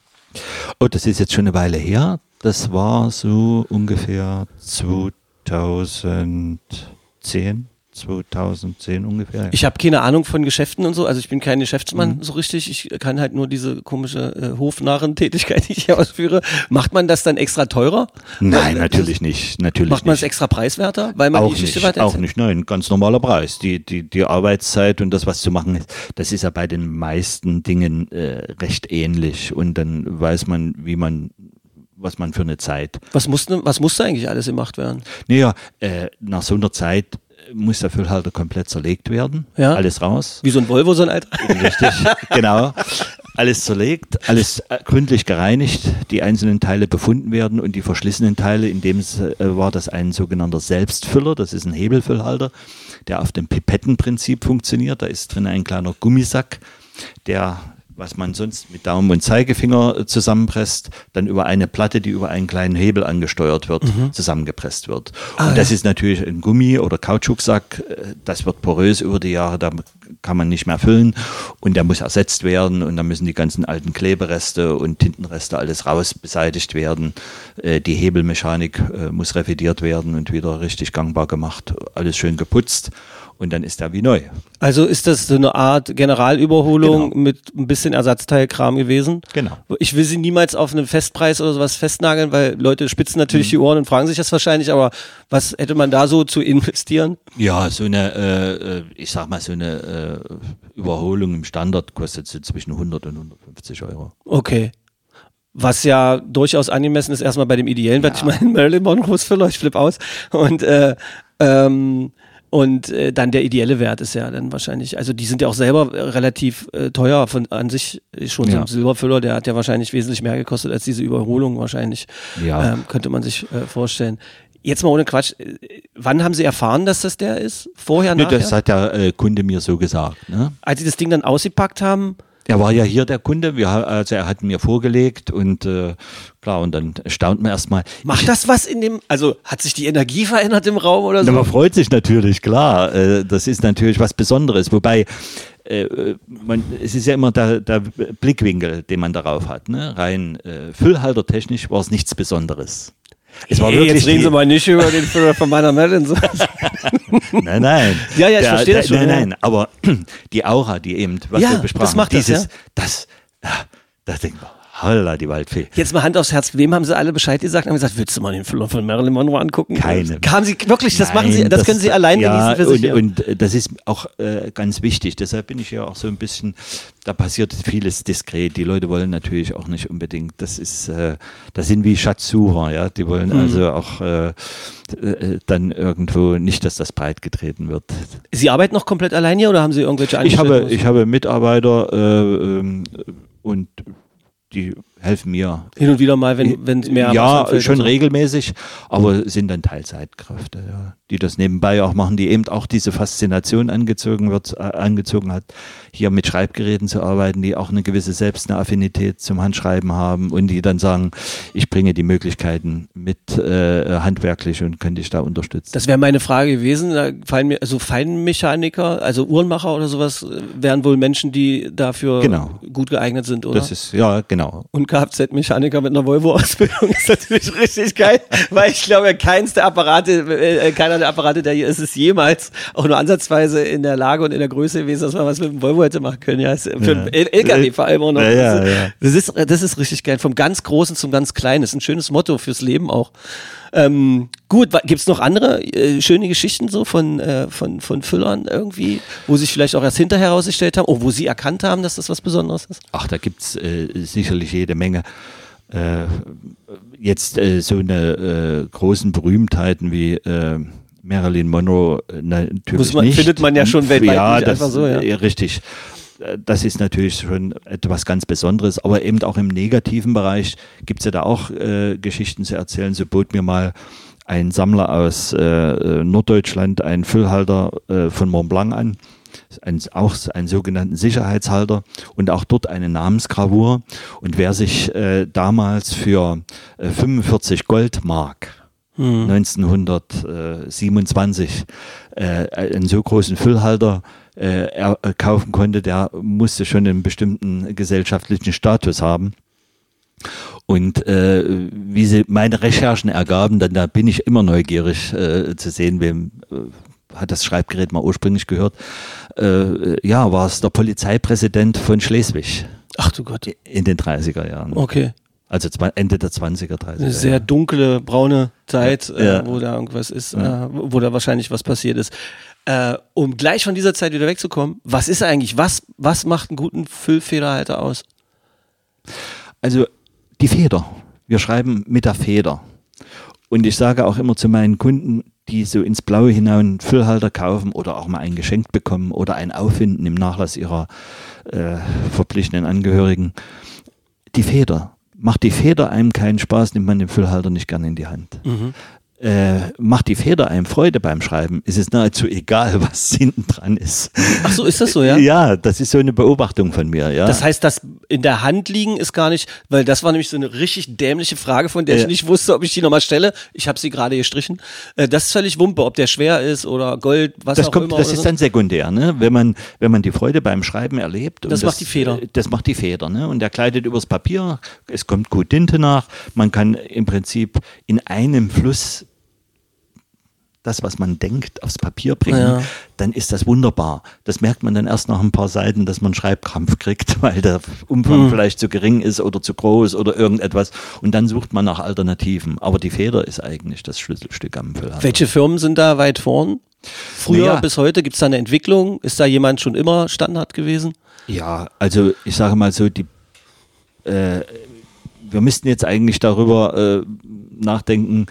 Oh, das ist jetzt schon eine Weile her. Das war so ungefähr 2010. 2010 ungefähr. Ich habe keine Ahnung von Geschäften und so, also ich bin kein Geschäftsmann so richtig. Ich kann halt nur diese komische äh, Hofnarren-Tätigkeit, (laughs) die ich hier ausführe. Macht man das dann extra teurer? Nein, Weil- natürlich nicht. Natürlich Macht man es extra preiswerter, weil man auch die Geschichte nicht, weiter auch nicht, nein, ganz normaler Preis. Die, die, die Arbeitszeit und das, was zu machen ist, das ist ja bei den meisten Dingen äh, recht ähnlich und dann weiß man, wie man, was man für eine Zeit. Was musste, was musste eigentlich alles gemacht werden? Naja, äh, nach so einer Zeit muss der Füllhalter komplett zerlegt werden, Ja. alles raus. Wie so ein Volvo, so ein alter? (laughs) Richtig, genau. Alles zerlegt, alles äh, gründlich gereinigt, die einzelnen Teile befunden werden und die verschlissenen Teile, in dem es, äh, war das ein sogenannter Selbstfüller, das ist ein Hebelfüllhalter, der auf dem Pipettenprinzip funktioniert. Da ist drin ein kleiner Gummisack, der was man sonst mit Daumen und Zeigefinger äh, zusammenpresst, dann über eine Platte, die über einen kleinen Hebel angesteuert wird, zusammengepresst wird. und das ist natürlich ein Gummi- oder Kautschuksack, äh, das wird porös über die Jahre, da kann man nicht mehr füllen und der muss ersetzt werden und dann müssen die ganzen alten Klebereste und Tintenreste alles raus beseitigt werden. Äh, Die Hebelmechanik muss revidiert werden und wieder richtig gangbar gemacht, alles schön geputzt und dann ist er wie neu. Also ist das so eine Art Generalüberholung Genau. mit ein bisschen Ersatzteilkram gewesen? Genau. Ich will sie niemals auf einen Festpreis oder sowas festnageln, weil Leute spitzen natürlich Mhm. die Ohren und fragen sich das wahrscheinlich, aber was hätte man da so zu investieren? Ja, so eine, äh, äh, ich sag mal, so eine äh, Überholung im Standard kostet so zwischen 100 und 150 Euro. Okay. Was ja durchaus angemessen ist, erstmal bei dem ideellen Wert. Ich meine, Marilyn Monroe's Füller, ich flipp aus. Und, äh, ähm, und äh, dann der ideelle Wert ist ja dann wahrscheinlich, also die sind ja auch selber äh, relativ äh, teuer von an sich schon so Ja. ein Silberfüller, der hat ja wahrscheinlich wesentlich mehr gekostet als diese Überholung wahrscheinlich. Ja. Ähm, könnte man sich äh, vorstellen. Jetzt mal ohne Quatsch, äh, wann haben Sie erfahren, dass das der ist? Vorher, Nö, nachher? das hat der äh, Kunde mir so gesagt. Ne? Als Sie das Ding dann ausgepackt haben, Er war ja hier der Kunde, wir, also er hat mir vorgelegt und äh, klar, und dann staunt man erstmal. macht das was in dem, also hat sich die Energie verändert im Raum oder so? Na, man freut sich natürlich, klar. Äh, das ist natürlich was Besonderes. Wobei, äh, man, es ist ja immer der, der Blickwinkel, den man darauf hat. Ne? Rein äh, füllhaltertechnisch war es nichts Besonderes. Es war Hey, wirklich jetzt reden Sie mal nicht über den Füller von meiner. So. (laughs) Nein, nein. Ja, ja, ich verstehe das schon, Nein, ja. nein, aber (clears throat) die Aura, die eben, was Ja, wir besprachen, das macht das, dieses, ja. das, ja, das denkt man, holla, die Waldfee. Jetzt mal Hand aufs Herz, wem haben Sie alle Bescheid gesagt? Haben gesagt, willst du mal den Füller von Marilyn Monroe angucken? Keine. Haben Sie wirklich, das machen Sie, Nein, das, können Sie allein ja, genießen für sich. und, und äh, das ist auch äh, ganz wichtig. Deshalb bin ich ja auch so ein bisschen, da passiert vieles diskret. Die Leute wollen natürlich auch nicht unbedingt, das ist, äh, das sind wie Schatzsucher, ja. Die wollen Mhm. also auch äh, äh, dann irgendwo nicht, dass das breit getreten wird. Sie arbeiten noch komplett allein hier oder haben Sie irgendwelche Ich habe, Angestellten? ich habe Mitarbeiter äh, ähm, und die helfen mir. Hin und wieder mal, wenn, wenn mehr was ja, schon so. regelmäßig, aber sind dann Teilzeitkräfte, ja, die das nebenbei auch machen, die eben auch diese Faszination angezogen wird, äh, angezogen hat, hier mit Schreibgeräten zu arbeiten, die auch eine gewisse selbst eine Affinität zum Handschreiben haben und die dann sagen, ich bringe die Möglichkeiten mit äh, handwerklich und könnte ich da unterstützen. Das wäre meine Frage gewesen. Da fallen mir, also Feinmechaniker, also Uhrenmacher oder sowas, äh, wären wohl Menschen, die dafür Genau. gut geeignet sind, oder? das ist, ja, genau. Und Kfz-Mechaniker mit einer Volvo-Ausbildung ist natürlich richtig geil, weil ich glaube, keins der Apparate, äh, keiner der Apparate, der hier ist, ist jemals auch nur ansatzweise in der Lage und in der Größe gewesen, dass man was mit dem Volvo hätte machen können. Ja, für Ja. einen LKW vor allem auch noch. Ja, ja, das, ist, ja. Das, ist, das ist richtig geil. Vom ganz Großen zum ganz Kleinen. Das ist ein schönes Motto fürs Leben auch. Ähm, gut, wa- gibt's noch andere äh, schöne Geschichten so von, äh, von, von Füllern irgendwie, wo sich vielleicht auch erst hinterher herausgestellt haben, oh, wo sie erkannt haben, dass das was Besonderes ist? Ach, da gibt's äh, sicherlich jede Menge. Äh, jetzt äh, so eine äh, großen Berühmtheiten wie Marilyn Monroe natürlich Muss man- nicht. findet man ja schon weltweit ja, nicht das, einfach so, ja. Richtig. Äh, Das ist natürlich schon etwas ganz Besonderes, aber eben auch im negativen Bereich gibt's ja da auch äh, Geschichten zu erzählen. So bot mir mal ein Sammler aus äh, äh, Norddeutschland einen Füllhalter äh, von Mont Blanc an ein, auch einen sogenannten Sicherheitshalter und auch dort eine Namensgravur. Und wer sich äh, damals für äh, 45 Goldmark 1927 äh, einen so großen Füllhalter äh, äh, kaufen konnte, der musste schon einen bestimmten gesellschaftlichen Status haben. Und äh, wie sie meine Recherchen ergaben, dann da bin ich immer neugierig äh, zu sehen, wem äh, hat das Schreibgerät mal ursprünglich gehört. Äh, ja, war es der Polizeipräsident von Schleswig Ach du Gott. in den 30er Jahren. Okay. Also Ende der 20er, 30er. Eine sehr dunkle, braune Zeit, Ja. äh, wo da irgendwas ist, äh, wo da wahrscheinlich was passiert ist. Äh, um gleich von dieser Zeit wieder wegzukommen, was ist eigentlich, was, was macht einen guten Füllfederhalter aus? Also die Feder. Wir schreiben mit der Feder. Und ich sage auch immer zu meinen Kunden, die so ins Blaue hinein einen Füllhalter kaufen oder auch mal einen geschenkt bekommen oder einen auffinden im Nachlass ihrer äh, verpflichtenden Angehörigen, die Feder. Macht die Feder einem keinen Spaß, nimmt man den Füllhalter nicht gerne in die Hand. Äh, macht die Feder einem Freude beim Schreiben, ist es nahezu egal, (laughs) was hinten dran ist. Ach so, ist das so, ja? Ja, das ist so eine Beobachtung von mir. Ja. Das heißt, das in der Hand liegen ist gar nicht, weil das war nämlich so eine richtig dämliche Frage, von der ich Ja. nicht wusste, ob ich die nochmal stelle. Ich habe sie gerade gestrichen. Äh, das ist völlig Wumpe, ob der schwer ist oder Gold, was das auch kommt, immer. das ist so. dann sekundär, ne? Wenn man, wenn man die Freude beim Schreiben erlebt. und Das macht die Feder. äh, Das macht die Feder, ne? Und der gleitet übers Papier. Es kommt gut Tinte nach. Man kann im Prinzip in einem Fluss das, was man denkt, aufs Papier bringen, Ja. dann ist das wunderbar. Das merkt man dann erst nach ein paar Seiten, dass man Schreibkrampf (laughs) kriegt, weil der Umfang vielleicht zu gering ist oder zu groß oder irgendetwas. Und dann sucht man nach Alternativen. Aber die Feder ist eigentlich das Schlüsselstück am Füllhalter. Welche Firmen sind da weit vorn? Früher Naja. bis heute gibt es da eine Entwicklung? Ist da jemand schon immer Standard gewesen? Ja, also ich sage mal so, die, äh, wir müssten jetzt eigentlich darüber äh, nachdenken,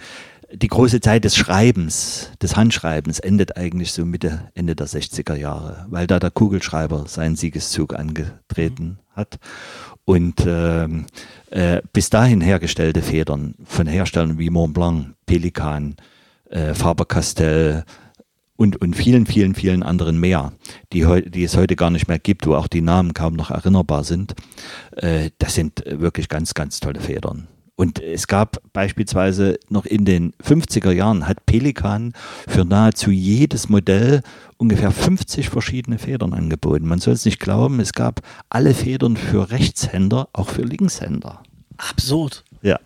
die große Zeit des Schreibens, des Handschreibens endet eigentlich so Mitte, Ende der 60er Jahre, weil da der Kugelschreiber seinen Siegeszug angetreten hat. Und ähm, äh, bis dahin hergestellte Federn von Herstellern wie Mont Blanc, Pelikan, äh, Faber-Castell, und, und vielen, vielen, vielen anderen mehr, die, heu, die es heute gar nicht mehr gibt, wo auch die Namen kaum noch erinnerbar sind. Äh, das sind äh, wirklich ganz, ganz tolle Federn. Und es gab beispielsweise noch in den 50er Jahren hat Pelikan für nahezu jedes Modell ungefähr 50 verschiedene Federn angeboten. Man soll es nicht glauben, es gab alle Federn für Rechtshänder, auch für Linkshänder. Absurd. Ja.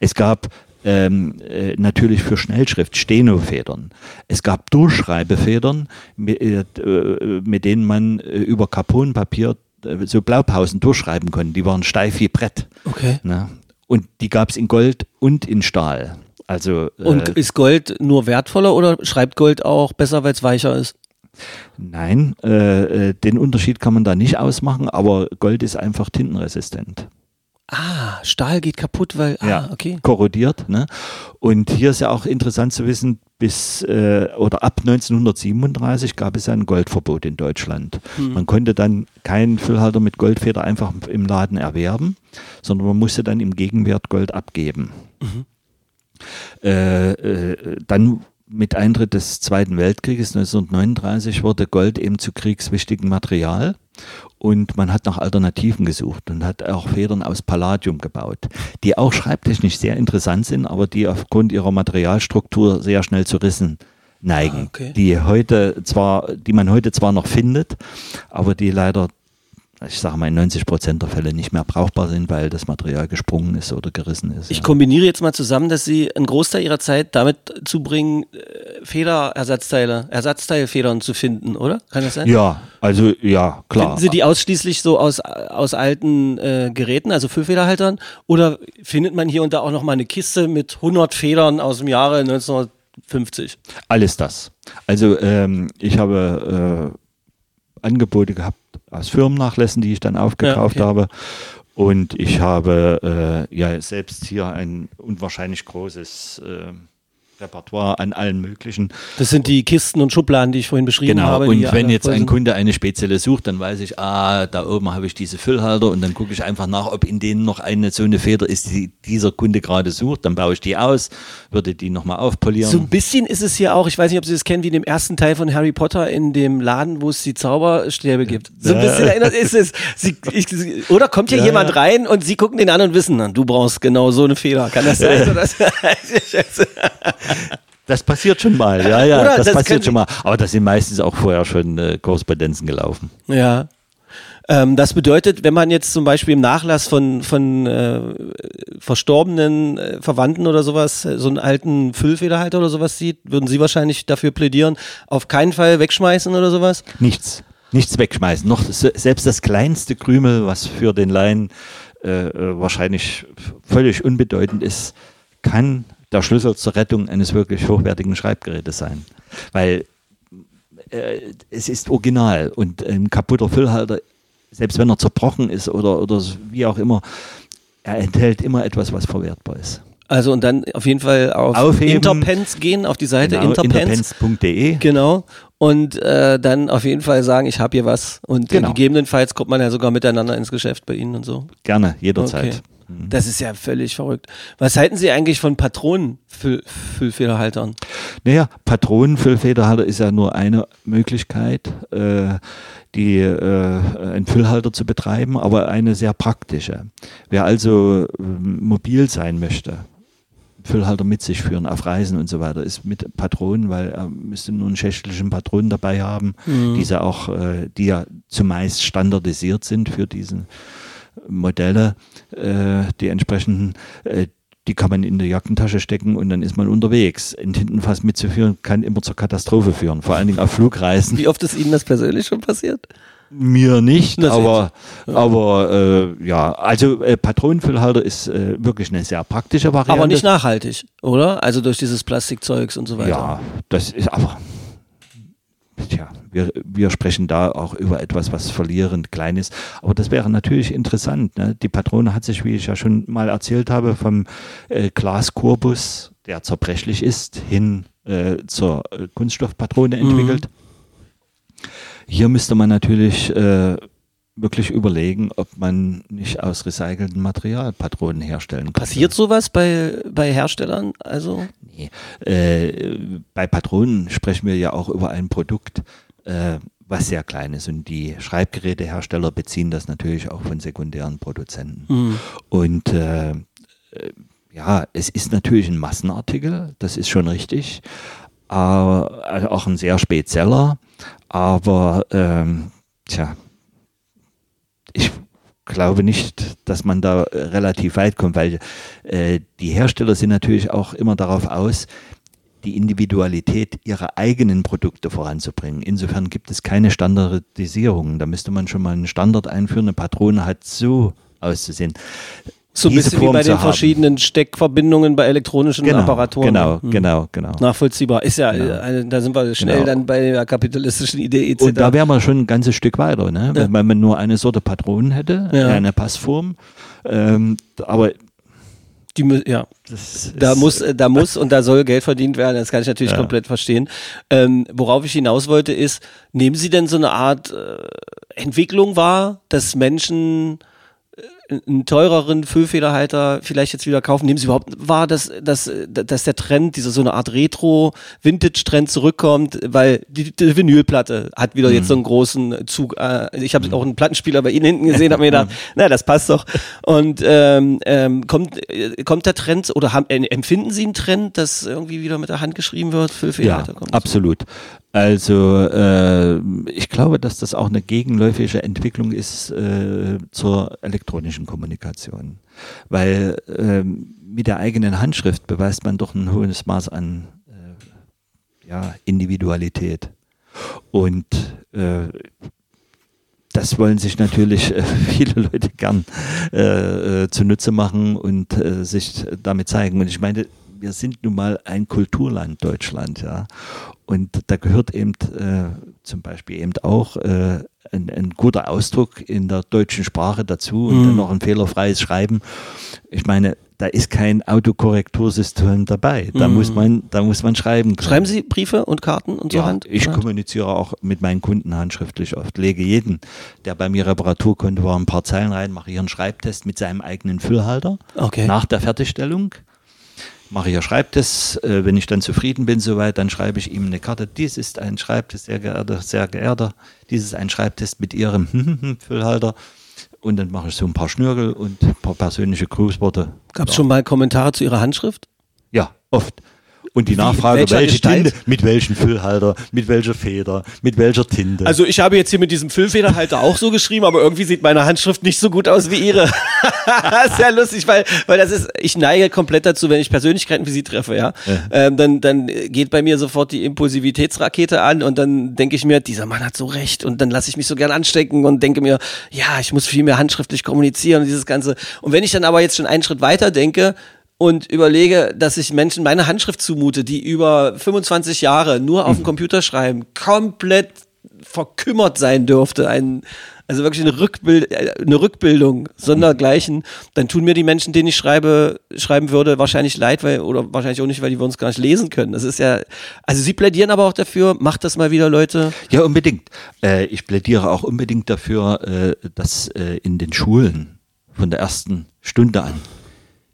Es gab ähm, äh, natürlich für Schnellschrift Stenofedern. Es gab Durchschreibefedern, mit, äh, mit denen man äh, über Carbonpapier äh, so Blaupausen durchschreiben konnte. Die waren steif wie Brett. Okay. Ne? Und die gab es in Gold und in Stahl. Also äh, Und ist Gold nur wertvoller oder schreibt Gold auch besser, weil es weicher ist? nein, äh, äh, den Unterschied kann man da nicht ausmachen, aber Gold ist einfach tintenresistent. Ah, Stahl geht kaputt, weil. Ah, okay. korrodiert. Ne? Und hier ist ja auch interessant zu wissen, bis äh, oder ab 1937 gab es ein Goldverbot in Deutschland. Man konnte dann keinen Füllhalter mit Goldfeder einfach im Laden erwerben, sondern man musste dann im Gegenwert Gold abgeben. Äh, äh, dann mit Eintritt des Zweiten Weltkrieges 1939 wurde Gold eben zu kriegswichtigem Material und man hat nach Alternativen gesucht und hat auch Federn aus Palladium gebaut, die auch schreibtechnisch sehr interessant sind, aber die aufgrund ihrer Materialstruktur sehr schnell zu Rissen neigen, Ah, okay. die heute zwar, die man heute zwar noch findet, aber die leider ich sage mal in 90 Prozent der Fälle nicht mehr brauchbar sind, weil das Material gesprungen ist oder gerissen ist. Ich ja. kombiniere jetzt mal zusammen, dass Sie einen Großteil Ihrer Zeit damit zubringen, äh, Federersatzteile, Ersatzteilfedern zu finden, oder? Kann das sein? Ja, also ja, klar. Finden Sie die ausschließlich so aus, aus alten äh, Geräten, also Füllfederhaltern? Oder findet man hier und da auch noch mal eine Kiste mit 100 Federn aus dem Jahre 1950? Alles das. Also ähm, ich habe äh, Angebote gehabt aus Firmennachlässen, die ich dann aufgekauft Ja, okay. habe. Und ich habe äh, ja selbst hier ein unwahrscheinlich großes äh, Repertoire an allen möglichen. Das sind die Kisten und Schubladen, die ich vorhin beschrieben Genau, habe. und die wenn jetzt ein. Kunde eine spezielle sucht, dann weiß ich, ah, da oben habe ich diese Füllhalter und dann gucke ich einfach nach, ob in denen noch eine so eine Feder ist, die dieser Kunde gerade sucht. Dann baue ich die aus, würde die nochmal aufpolieren. So ein bisschen ist es hier auch, ich weiß nicht, ob Sie das kennen, wie in dem ersten Teil von Harry Potter in dem Laden, wo es die Zauberstäbe gibt. So ein bisschen erinnert ist es. Sie, ich, oder kommt hier jemand rein und Sie gucken den an und wissen, du brauchst genau so eine Feder. Kann das sein? (laughs) (laughs) Das- Das passiert schon mal, ja, ja, Oder? das, Das passiert Sie- schon mal. Aber da sind meistens auch vorher schon äh, Korrespondenzen gelaufen. Ja. Ähm, das bedeutet, wenn man jetzt zum Beispiel im Nachlass von, von äh, verstorbenen äh, Verwandten oder sowas, äh, so einen alten Füllfederhalter oder sowas sieht, würden Sie wahrscheinlich dafür plädieren, auf keinen Fall wegschmeißen oder sowas? Nichts, nichts wegschmeißen. Noch se- selbst das kleinste Krümel, was für den Laien äh, äh, wahrscheinlich völlig unbedeutend ist, kann der Schlüssel zur Rettung eines wirklich hochwertigen Schreibgerätes sein. Weil äh, es ist original und ein kaputter Füllhalter, selbst wenn er zerbrochen ist oder, oder wie auch immer, er enthält immer etwas, was verwertbar ist. Also und dann auf jeden Fall auf Aufheben. Interpens gehen, auf die Seite Genau, Interpens. interpens.de. Genau. Und äh, dann auf jeden Fall sagen, ich habe hier was. Und Genau. gegebenenfalls kommt man ja sogar miteinander ins Geschäft bei Ihnen und so. Gerne, jederzeit. Okay. Das ist ja völlig verrückt. Was halten Sie eigentlich von Patronenfüllfederhaltern? Naja, Patronenfüllfederhalter ist ja nur eine Möglichkeit, äh, die, äh, einen Füllhalter zu betreiben, aber eine sehr praktische. Wer also ähm, mobil sein möchte, Füllhalter mit sich führen auf Reisen und so weiter, ist mit Patronen, weil er müsste nur einen schächtelchen Patronen dabei haben, diese auch, äh, die ja zumeist standardisiert sind für diese Modelle, äh, die entsprechenden, äh, die kann man in die Jackentasche stecken und dann ist man unterwegs. Ein Tintenfass mitzuführen kann immer zur Katastrophe führen, vor allen Dingen auf Flugreisen. Wie oft ist Ihnen das persönlich schon passiert? Mir nicht, sehen aber, aber äh, ja, also äh, Patronenfüllhalter ist äh, wirklich eine sehr praktische Variante. Aber nicht nachhaltig, oder? Also durch dieses Plastikzeugs und so weiter. Ja, das ist aber. Tja, wir, wir sprechen da auch über etwas, was verlierend klein ist. Aber das wäre natürlich interessant. Ne? Die Patrone hat sich, wie ich ja schon mal erzählt habe, vom äh, Glaskurbus, der zerbrechlich ist, hin äh, zur äh, Kunststoffpatrone entwickelt. Hier müsste man natürlich äh, wirklich überlegen, ob man nicht aus recyceltem Material Patronen herstellen kann. Passiert sowas bei, bei Herstellern? Also Nee. Äh, bei Patronen sprechen wir ja auch über ein Produkt, äh, was sehr klein ist. Und die Schreibgerätehersteller beziehen das natürlich auch von sekundären Produzenten. Und äh, äh, ja, es ist natürlich ein Massenartikel, das ist schon richtig. Aber, also auch ein sehr spezieller. Aber ähm, tja, ich glaube nicht, dass man da relativ weit kommt, weil äh, die Hersteller sind natürlich auch immer darauf aus, die Individualität ihrer eigenen Produkte voranzubringen. Insofern gibt es keine Standardisierung. Da müsste man schon mal einen Standard einführen. Eine Patrone hat so auszusehen. so ein bisschen wie Form bei zu den haben. verschiedenen Steckverbindungen bei elektronischen Genau, Apparaturen. genau, Hm. genau, genau. Nachvollziehbar. Ist ja, äh, eine, da sind wir schnell Genau. dann bei der kapitalistischen Idee etc. Und da wären wir schon ein ganzes Stück weiter, ne? Ja. wenn man nur eine Sorte Patronen hätte, Ja. eine Passform. Ähm, aber Die, ja. Da muss, da (laughs) muss und da soll Geld verdient werden, das kann ich natürlich Ja. komplett verstehen. Ähm, worauf ich hinaus wollte ist, nehmen Sie denn so eine Art äh, Entwicklung wahr, dass Menschen einen teureren Füllfederhalter vielleicht jetzt wieder kaufen? Nehmen Sie überhaupt wahr, dass, dass, dass der Trend, dieser so eine Art Retro-Vintage-Trend zurückkommt, weil die, die Vinylplatte hat wieder jetzt so einen großen Zug. Äh, ich habe auch einen Plattenspieler bei Ihnen hinten gesehen, habe mir gedacht, na, das passt doch. Und ähm, ähm, kommt, äh, kommt der Trend oder haben, äh, empfinden Sie einen Trend, dass irgendwie wieder mit der Hand geschrieben wird, Ja, Füllfederhalter kommt? absolut. Also äh, ich glaube, dass das auch eine gegenläufige Entwicklung ist äh, zur elektronischen Kommunikation. Weil ähm, mit der eigenen Handschrift beweist man doch ein hohes Maß an äh, ja, Individualität. Und äh, das wollen sich natürlich äh, (laughs) viele Leute gern äh, äh, zunutze machen und äh, sich damit zeigen. Und ich meine, wir sind nun mal ein Kulturland Deutschland, ja. Und da gehört eben äh, zum Beispiel eben auch äh, ein, ein guter Ausdruck in der deutschen Sprache dazu und dann noch ein fehlerfreies Schreiben. Ich meine, da ist kein Autokorrektursystem dabei. Da muss man, da muss man schreiben. können. Schreiben Sie Briefe und Karten und so Ja, Hand? ich Hand? kommuniziere auch mit meinen Kunden handschriftlich oft. Lege jeden, der bei mir Reparaturkunde war, ein paar Zeilen rein, mache hier einen Schreibtest mit seinem eigenen Füllhalter. Okay. Nach der Fertigstellung mache ich einen Schreibtest. Äh, wenn ich dann zufrieden bin soweit, dann schreibe ich ihm eine Karte. Dies ist ein Schreibtest, sehr geehrter, sehr geehrter. Dies ist ein Schreibtest mit Ihrem (laughs) Füllhalter. Und dann mache ich so ein paar Schnürgel und ein paar persönliche Grußworte. Gab es schon mal Kommentare zu Ihrer Handschrift? Ja, oft. Und die Nachfrage, welche Gestalt? Tinte, mit welchem Füllhalter, mit welcher Feder, mit welcher Tinte. Also ich habe jetzt hier mit diesem Füllfederhalter auch so geschrieben, aber irgendwie sieht meine Handschrift nicht so gut aus wie Ihre. (laughs) Sehr lustig, weil, weil das ist, ich neige komplett dazu, wenn ich Persönlichkeiten wie Sie treffe, ja, Ähm, dann, dann geht bei mir sofort die Impulsivitätsrakete an und dann denke ich mir, dieser Mann hat so recht und dann lasse ich mich so gern anstecken und denke mir, ja, ich muss viel mehr handschriftlich kommunizieren und dieses Ganze. Und wenn ich dann aber jetzt schon einen Schritt weiter denke, und überlege, dass ich Menschen meine Handschrift zumute, die über 25 Jahre nur auf dem Computer schreiben, komplett verkümmert sein dürfte, ein, also wirklich eine, Rückbild, äh, eine Rückbildung sondergleichen, dann tun mir die Menschen, denen ich schreibe, schreiben würde, wahrscheinlich leid, weil, oder wahrscheinlich auch nicht, weil die wir uns gar nicht lesen können. Das ist ja, also sie plädieren aber auch dafür, macht das mal wieder, Leute. Ja, unbedingt. Äh, ich plädiere auch unbedingt dafür, äh, dass äh, in den Schulen von der ersten Stunde an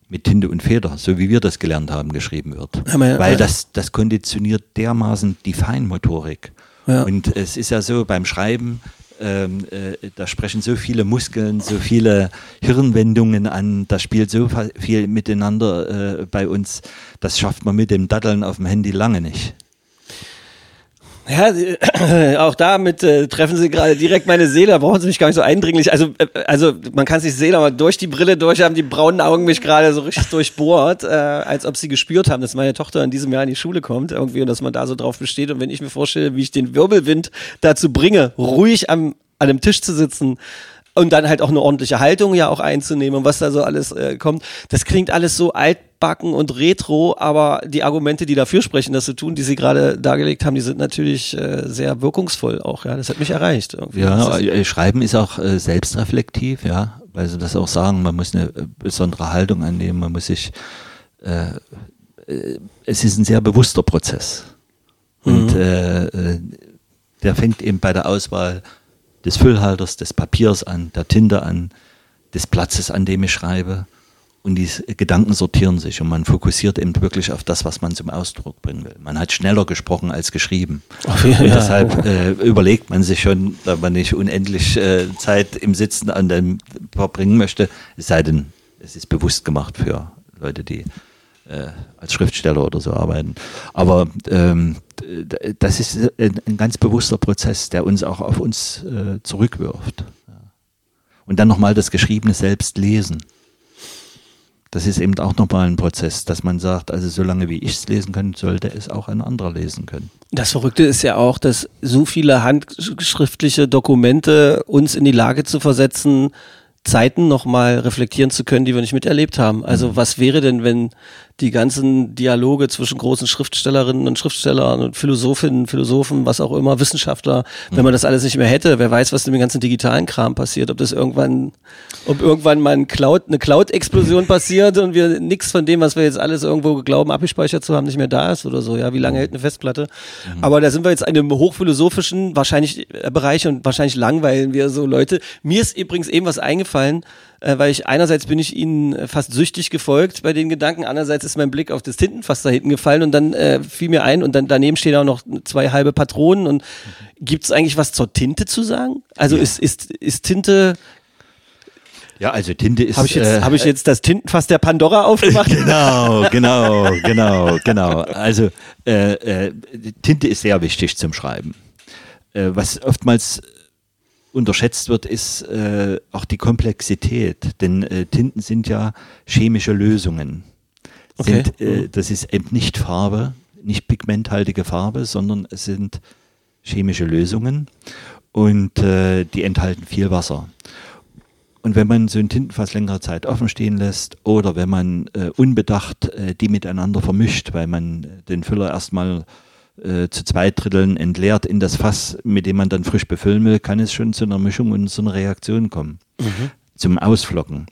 mit Tinte und Feder, so wie wir das gelernt haben, geschrieben wird. Aber- Weil das, das konditioniert dermaßen die Feinmotorik. Ja. Und es ist ja so beim Schreiben, ähm, äh, da sprechen so viele Muskeln, so viele Hirnwendungen an, da spielt so viel miteinander äh, bei uns. Das schafft man mit dem Daddeln auf dem Handy lange nicht. Ja, äh, (clears throat) auch damit äh, treffen Sie gerade direkt meine Seele, da brauchen Sie mich gar nicht so eindringlich. Also, äh, also man kann es nicht sehen, aber durch die Brille durch haben die braunen Augen mich gerade so richtig durchbohrt, äh, als ob sie gespürt haben, dass meine Tochter in diesem Jahr in die Schule kommt irgendwie und dass man da so drauf besteht. Und wenn ich mir vorstelle, wie ich den Wirbelwind dazu bringe, ruhig am, an einem Tisch zu sitzen, und dann halt auch eine ordentliche Haltung ja auch einzunehmen und was da so alles äh, kommt. Das klingt alles so altbacken und retro, aber die Argumente, die dafür sprechen, das zu tun, die Sie gerade dargelegt haben, die sind natürlich äh, sehr wirkungsvoll auch. Ja, das hat mich erreicht. Irgendwie. Ja, ist, äh, Schreiben ist auch äh, selbstreflektiv, ja, weil sie das auch sagen, man muss eine äh, besondere Haltung annehmen, man muss sich, äh, äh, es ist ein sehr bewusster Prozess. Und äh, äh, der fängt eben bei der Auswahl des Füllhalters, des Papiers an, der Tinte an, des Platzes, an dem ich schreibe. Und die Gedanken sortieren sich und man fokussiert eben wirklich auf das, was man zum Ausdruck bringen will. Man hat schneller gesprochen als geschrieben. Ach, ja, und deshalb äh, überlegt man sich schon, da man nicht unendlich äh, Zeit im Sitzen an dem verbringen möchte, es sei denn, es ist bewusst gemacht für Leute, die äh, als Schriftsteller oder so arbeiten. Aber ähm, das ist ein, ein ganz bewusster Prozess, der uns auch auf uns äh, zurückwirft. Und dann nochmal das Geschriebene selbst lesen. Das ist eben auch nochmal ein Prozess, dass man sagt, also solange wie ich es lesen kann, sollte es auch ein anderer lesen können. das Verrückte ist ja auch, dass so viele handschriftliche Dokumente uns in die Lage zu versetzen, Zeiten nochmal reflektieren zu können, die wir nicht miterlebt haben. Also was wäre denn, wenn die ganzen Dialoge zwischen großen Schriftstellerinnen und Schriftstellern und Philosophinnen, Philosophen, was auch immer, Wissenschaftler, wenn man das alles nicht mehr hätte, wer weiß, was mit dem ganzen digitalen Kram passiert, ob das irgendwann, ob irgendwann mal ein Cloud, eine Cloud-Explosion (laughs) passiert und wir nichts von dem, was wir jetzt alles irgendwo glauben, abgespeichert zu haben, nicht mehr da ist oder so. Ja, wie lange hält eine Festplatte? Aber da sind wir jetzt in einem hochphilosophischen wahrscheinlich äh, Bereich und wahrscheinlich langweilen wir so Leute. Mir ist übrigens eben was eingefallen, äh, weil ich einerseits bin ich ihnen äh, fast süchtig gefolgt bei den Gedanken, andererseits ist mein Blick auf das Tintenfass da hinten gefallen und dann äh, fiel mir ein und dann daneben stehen auch noch zwei halbe Patronen und gibt es eigentlich was zur Tinte zu sagen? Also ist, ist, ist Tinte, Ja, also Tinte ist. habe ich, jetzt äh, hab ich jetzt das Tintenfass der Pandora aufgemacht? (laughs) Genau, genau, genau, genau. Also äh, äh, Tinte ist sehr wichtig zum Schreiben. Äh, was oftmals unterschätzt wird, ist äh, auch die Komplexität. Denn äh, Tinten sind ja chemische Lösungen. Okay. Sind, äh, das ist eben nicht Farbe, nicht pigmenthaltige Farbe, sondern es sind chemische Lösungen und äh, die enthalten viel Wasser. Und wenn man so ein Tintenfass längere Zeit offen stehen lässt oder wenn man äh, unbedacht äh, die miteinander vermischt, weil man den Füller erstmal äh, zu zwei Dritteln entleert in das Fass, mit dem man dann frisch befüllen will, kann es schon zu einer Mischung und zu einer Reaktion kommen. Zum Ausflocken.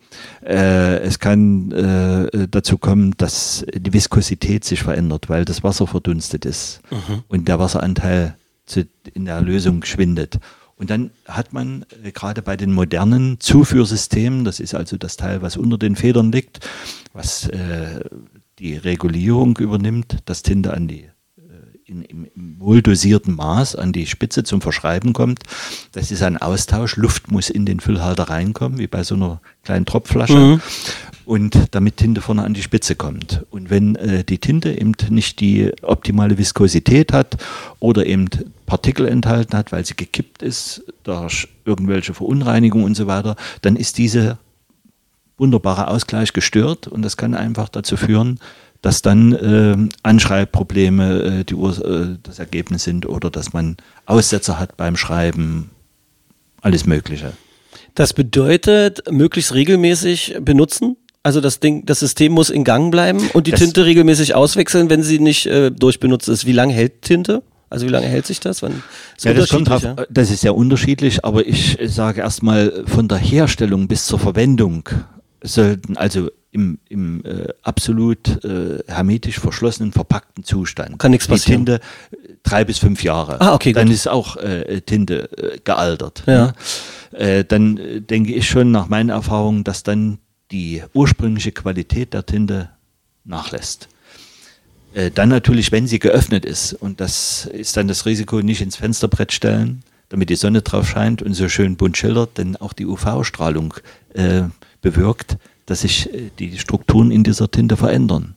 Äh, es kann äh, dazu kommen, dass die Viskosität sich verändert, weil das Wasser verdunstet ist und der Wasseranteil zu, in der Lösung schwindet. Und dann hat man äh, gerade bei den modernen Zuführsystemen, das ist also das Teil, was unter den Federn liegt, was äh, die Regulierung übernimmt, dass Tinte an die in, im, im wohldosierten Maß an die Spitze zum Verschreiben kommt. Das ist ein Austausch. Luft muss in den Füllhalter reinkommen, wie bei so einer kleinen Tropfflasche. Mhm. Und damit Tinte vorne an die Spitze kommt. Und wenn äh, die Tinte eben nicht die optimale Viskosität hat oder eben Partikel enthalten hat, weil sie gekippt ist durch irgendwelche Verunreinigungen und so weiter, dann ist dieser wunderbare Ausgleich gestört und das kann einfach dazu führen, dass dann äh, Anschreibprobleme äh, die Ur äh, das Ergebnis sind oder dass man Aussetzer hat beim Schreiben, alles Mögliche. Das bedeutet, möglichst regelmäßig benutzen. Also das Ding, das System muss in Gang bleiben und die Das- Tinte regelmäßig auswechseln, wenn sie nicht äh, durchbenutzt ist. Wie lange hält Tinte? Also wie lange hält sich das? Wann, ist Ja, das, kommt drauf, unterschiedlich, das ist sehr unterschiedlich, aber ich sage erstmal von der Herstellung bis zur Verwendung sollten also im, im äh, absolut äh, hermetisch verschlossenen, verpackten Zustand. Kann nichts die passieren. Tinte äh, drei bis fünf Jahre. Ah, okay, Dann gut. ist auch äh, Tinte äh, gealtert. Ja. ne? Äh, dann äh, denke ich schon nach meinen Erfahrungen, dass dann die ursprüngliche Qualität der Tinte nachlässt. Äh, Dann natürlich, wenn sie geöffnet ist, und das ist dann das Risiko, nicht ins Fensterbrett stellen, damit die Sonne drauf scheint und so schön bunt schildert, denn auch die UV-Strahlung äh, bewirkt, dass sich äh, die Strukturen in dieser Tinte verändern.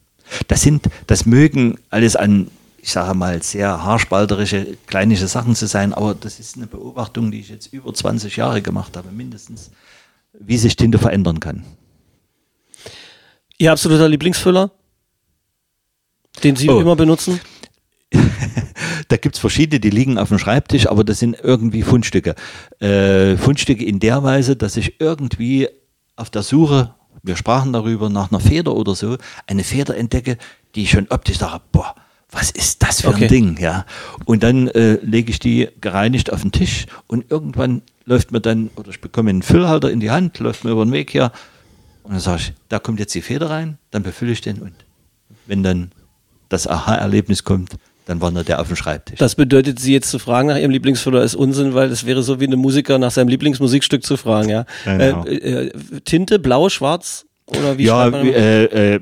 Das sind, das mögen alles an, ich sage mal, sehr haarspalterische, kleinliche Sachen zu sein, aber das ist eine Beobachtung, die ich jetzt über 20 Jahre gemacht habe, mindestens, wie sich Tinte verändern kann. Ihr absoluter Lieblingsfüller? Den Sie Oh. immer benutzen? (laughs) Da gibt's verschiedene, die liegen auf dem Schreibtisch, aber das sind irgendwie Fundstücke. Äh, Fundstücke in der Weise, dass ich irgendwie auf der Suche, wir sprachen darüber, nach einer Feder oder so, eine Feder entdecke, die ich schon optisch sage, boah, was ist das für Okay. ein Ding, ja? Und dann äh, lege ich die gereinigt auf den Tisch und irgendwann läuft mir dann, oder ich bekomme einen Füllhalter in die Hand, läuft mir über den Weg her und dann sage ich, da kommt jetzt die Feder rein, dann befülle ich den und wenn dann das Aha-Erlebnis kommt, dann wandert der auf den Schreibtisch. Das bedeutet, Sie jetzt zu fragen nach Ihrem Lieblingsfüller ist Unsinn, weil das wäre so wie eine Musiker nach seinem Lieblingsmusikstück zu fragen, ja. Genau. Äh, äh, Tinte, blau, schwarz oder wie ja, schreibt man? wie, äh, äh,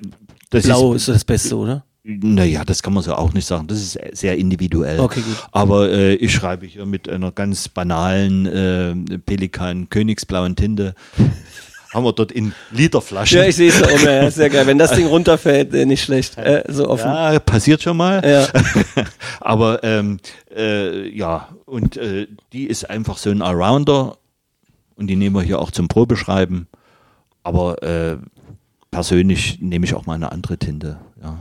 das Blau ist, ist das Beste, oder? naja, das kann man so auch nicht sagen. Das ist sehr individuell. Okay, gut. Aber äh, ich schreibe hier mit einer ganz banalen äh, Pelikan Königsblauen Tinte. Haben wir dort in Literflaschen. Ja, ich sehe es oben, ja, (laughs) sehr geil. Wenn das Ding runterfällt, äh, nicht schlecht. Äh, so offen. Ja, passiert schon mal. Ja. (laughs) Aber ähm, äh, ja, und äh, die ist einfach so ein Arounder und die nehmen wir hier auch zum Probeschreiben. Aber äh, persönlich nehme ich auch mal eine andere Tinte. Ja.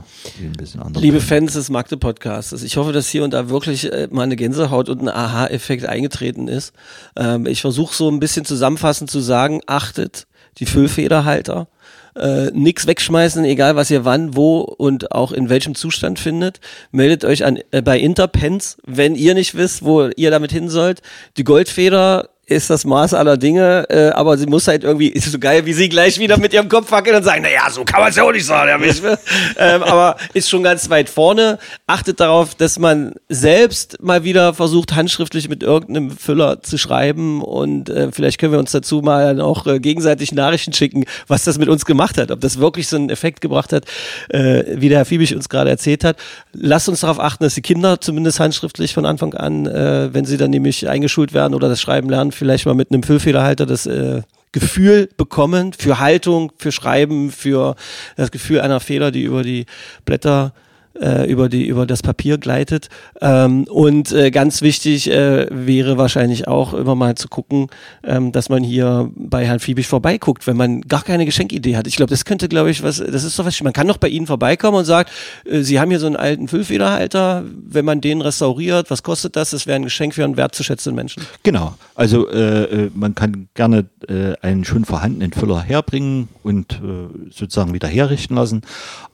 Liebe Fans des Magde Podcasts, ich hoffe, dass hier und da wirklich äh, mal eine Gänsehaut und ein Aha-Effekt eingetreten ist. Ähm, ich versuche so ein bisschen zusammenfassend zu sagen, achtet die Füllfederhalter. Äh, nix wegschmeißen, egal was ihr wann, wo und auch in welchem Zustand findet. Meldet euch an äh, bei Interpens, wenn ihr nicht wisst, wo ihr damit hin sollt. Die Goldfeder ist das Maß aller Dinge, äh, aber sie muss halt irgendwie, ist so geil, wie sie gleich wieder mit ihrem Kopf wackeln und sagen, naja, so kann man es ja auch nicht sagen, (laughs) ähm, aber ist schon ganz weit vorne. Achtet darauf, dass man selbst mal wieder versucht, handschriftlich mit irgendeinem Füller zu schreiben und äh, vielleicht können wir uns dazu mal auch äh, gegenseitig Nachrichten schicken, was das mit uns gemacht hat, ob das wirklich so einen Effekt gebracht hat, äh, wie der Herr Fiebig uns gerade erzählt hat. Lasst uns darauf achten, dass die Kinder zumindest handschriftlich von Anfang an, äh, wenn sie dann nämlich eingeschult werden oder das Schreiben lernen, vielleicht mal mit einem Füllfederhalter das äh, Gefühl bekommen für Haltung, für Schreiben, für das Gefühl einer Feder, die über die Blätter äh, über, die, über das Papier gleitet. Ähm, und äh, ganz wichtig äh, wäre wahrscheinlich auch immer mal zu gucken, ähm, dass man hier bei Herrn Fiebig vorbeiguckt, wenn man gar keine Geschenkidee hat. Ich glaube, das könnte, glaube ich, was, das ist doch was, man kann doch bei Ihnen vorbeikommen und sagt, äh, Sie haben hier so einen alten Füllfederhalter, wenn man den restauriert, was kostet das? Das wäre ein Geschenk für einen wertzuschätzenden Menschen. Genau. Also äh, äh, man kann gerne äh, einen schon vorhandenen Füller herbringen und äh, sozusagen wieder herrichten lassen.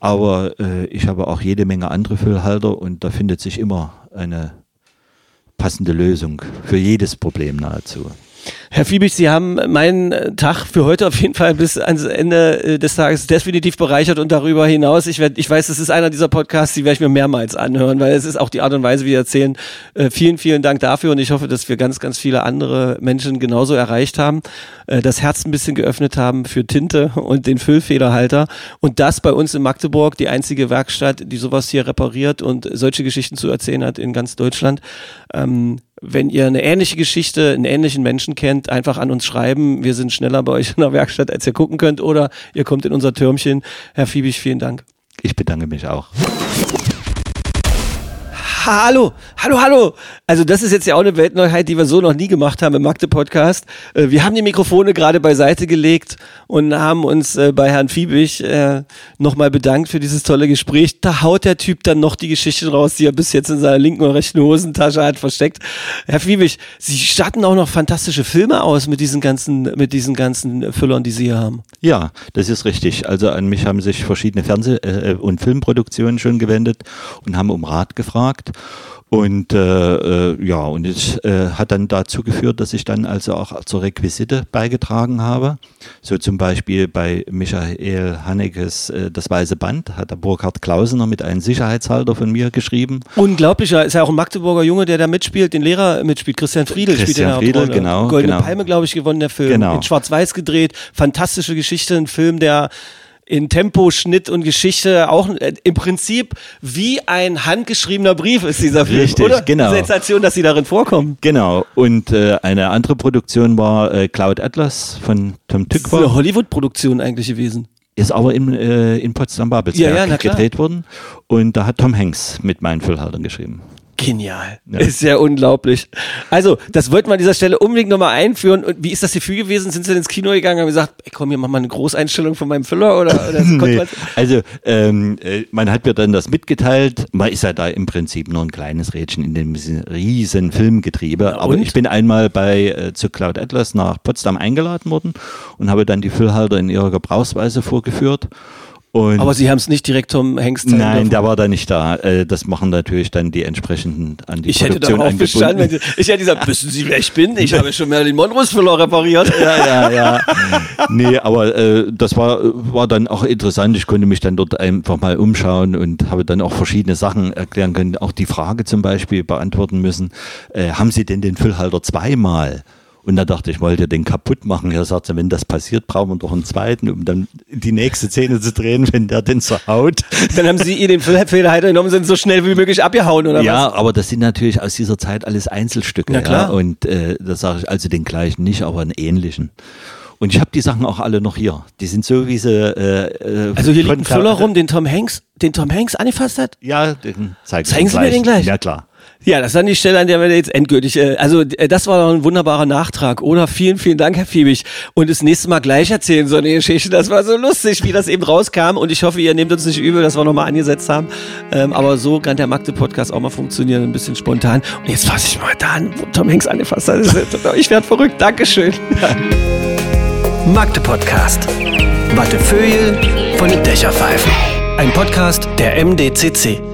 Aber äh, ich habe auch jede Menge andere Füllhalter und da findet sich immer eine passende Lösung für jedes Problem nahezu. Herr Fiebig, Sie haben meinen äh, Tag für heute auf jeden Fall bis ans Ende äh, des Tages definitiv bereichert und darüber hinaus. Ich, werd, ich weiß, es ist einer dieser Podcasts, die werde ich mir mehrmals anhören, weil es ist auch die Art und Weise, wie Sie erzählen. Äh, vielen, vielen Dank dafür und ich hoffe, dass wir ganz, ganz viele andere Menschen genauso erreicht haben, äh, das Herz ein bisschen geöffnet haben für Tinte und den Füllfederhalter und das bei uns in Magdeburg, die einzige Werkstatt, die sowas hier repariert und solche Geschichten zu erzählen hat in ganz Deutschland. Ähm, wenn ihr eine ähnliche Geschichte, einen ähnlichen Menschen kennt, einfach an uns schreiben. Wir sind schneller bei euch in der Werkstatt, als ihr gucken könnt. Oder ihr kommt in unser Türmchen. Herr Fiebig, vielen Dank. Ich bedanke mich auch. Hallo, hallo, hallo. Also das ist jetzt ja auch eine Weltneuheit, die wir so noch nie gemacht haben im Magde-Podcast. Äh, Wir haben die Mikrofone gerade beiseite gelegt und haben uns äh, bei Herrn Fiebig äh, nochmal bedankt für dieses tolle Gespräch. Da haut der Typ dann noch die Geschichten raus, die er bis jetzt in seiner linken und rechten Hosentasche hat versteckt. Herr Fiebig, Sie statten auch noch fantastische Filme aus mit diesen ganzen, mit diesen ganzen Füllern, die Sie hier haben. Ja, das ist richtig. Also an mich haben sich verschiedene Fernseh- und Filmproduktionen schon gewendet und haben um Rat gefragt. Und äh, äh, ja, und es äh, hat dann dazu geführt, dass ich dann also auch zur Requisite beigetragen habe. So zum Beispiel bei Michael Hanekes äh, Das Weiße Band hat der Burkhard Klausener mit einem Sicherheitshalter von mir geschrieben. Unglaublicher, ist ja auch ein Magdeburger Junge, der da mitspielt, den Lehrer mitspielt. Christian Friedel spielt Christian der Friedel, Hauptrolle. genau, Goldene genau. Palme, glaube ich, gewonnen, der Film. Genau. In Schwarz-Weiß gedreht. Fantastische Geschichte, ein Film, der in Tempo, Schnitt und Geschichte auch äh, im Prinzip wie ein handgeschriebener Brief ist dieser Film, Richtig, oder? genau. Sensation, dass sie darin vorkommen. Genau. Und äh, eine andere Produktion war äh, Cloud Atlas von Tom Das ist Tykwer. eine Hollywood-Produktion eigentlich gewesen. Ist aber in, äh, in Potsdam-Babelsberg Ja, ja, gedreht worden. Und da hat Tom Hanks mit meinen Füllhaltern geschrieben. Genial. Ja. Ist ja unglaublich. Also, das wollten wir an dieser Stelle unbedingt nochmal einführen. Und wie ist das Gefühl gewesen? Sind Sie denn ins Kino gegangen und haben gesagt, ey, komm, hier mach mal eine Großeinstellung von meinem Füller? Oder, oder (laughs) Nee. Also ähm, äh, man hat mir dann das mitgeteilt. Man ist ja da im Prinzip nur ein kleines Rädchen in dem riesen Filmgetriebe. Aber und? ich bin einmal bei äh, zu Cloud Atlas nach Potsdam eingeladen worden und habe dann die Füllhalter in ihrer Gebrauchsweise vorgeführt. Und Aber Sie haben es nicht direkt Tom zeigen Nein, der war da nicht da. Äh, Das machen natürlich dann die entsprechenden an die Ich hätte Produktion wenn angebunden. Sie, ich hätte gesagt, (laughs) wissen Sie, wer ich bin? Ich habe schon Marilyn Monroes Füller repariert. Ja, ja, ja. Nee, aber äh, das war, war dann auch interessant. Ich konnte mich dann dort einfach mal umschauen und habe dann auch verschiedene Sachen erklären können. Auch die Frage zum Beispiel beantworten müssen, äh, haben Sie denn den Füllhalter zweimal? Und da dachte ich, wollt ihr den kaputt machen? Er sagte, wenn das passiert, brauchen wir doch einen zweiten, um dann die nächste Szene zu drehen, (laughs) wenn der denn zerhaut. Dann haben Sie ihr den Federhalter genommen sind so schnell wie möglich abgehauen, oder Ja, aber das sind natürlich aus dieser Zeit alles Einzelstücke. Na klar. Ja? Und äh, da sage ich also den gleichen nicht, aber einen ähnlichen. Und ich habe die Sachen auch alle noch hier. Die sind so, wie sie. Äh, äh, was? Also hier liegt ein Füller rum, den Tom Hanks, den Tom Hanks angefasst hat? Ja, den zeig Zeigen Sie mir den gleich? Ja, klar. Ja, das ist dann die Stelle, an der wir jetzt endgültig, äh, also äh, das war doch ein wunderbarer Nachtrag, oder? Vielen, vielen Dank, Herr Fiebig. Und das nächste Mal gleich erzählen so eine Geschichte. Das war so lustig, wie das eben rauskam. Und ich hoffe, ihr nehmt uns nicht übel, dass wir nochmal angesetzt haben. Ähm, aber so kann der Magde-Podcast auch mal funktionieren, ein bisschen spontan. Und jetzt fasse ich mal da an, wo Tom Hanks angefasst hat. Ich werde verrückt. Dankeschön. Magde Podcast. Wattefeuille von den Dächerpfeifen. Ein Podcast der MDCC.